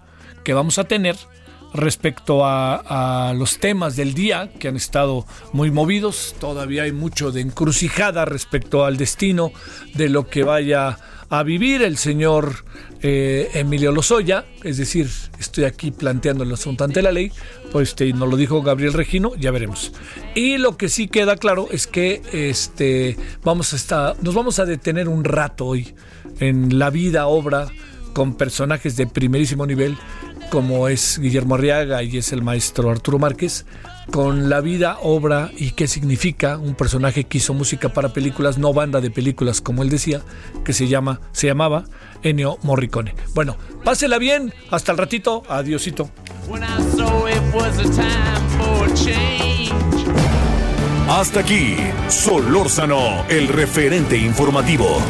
que vamos a tener, respecto a, los temas del día que han estado muy movidos. Todavía hay mucho de encrucijada respecto al destino de lo que vaya a vivir el señor eh, Emilio Lozoya, es decir, estoy aquí planteando el asunto ante la ley, pues este, nos lo dijo Gabriel Regino, ya veremos. Y lo que sí queda claro es que este, vamos a estar, nos vamos a detener un rato hoy en la vida, obra, con personajes de primerísimo nivel como es Guillermo Arriaga y es el maestro Arturo Márquez, con la vida, obra y qué significa un personaje que hizo música para películas, no banda de películas, como él decía, que se llama, se llamaba Ennio Morricone. Bueno, pásela bien, hasta el ratito, adiosito. Hasta aquí, Solórzano, el referente informativo.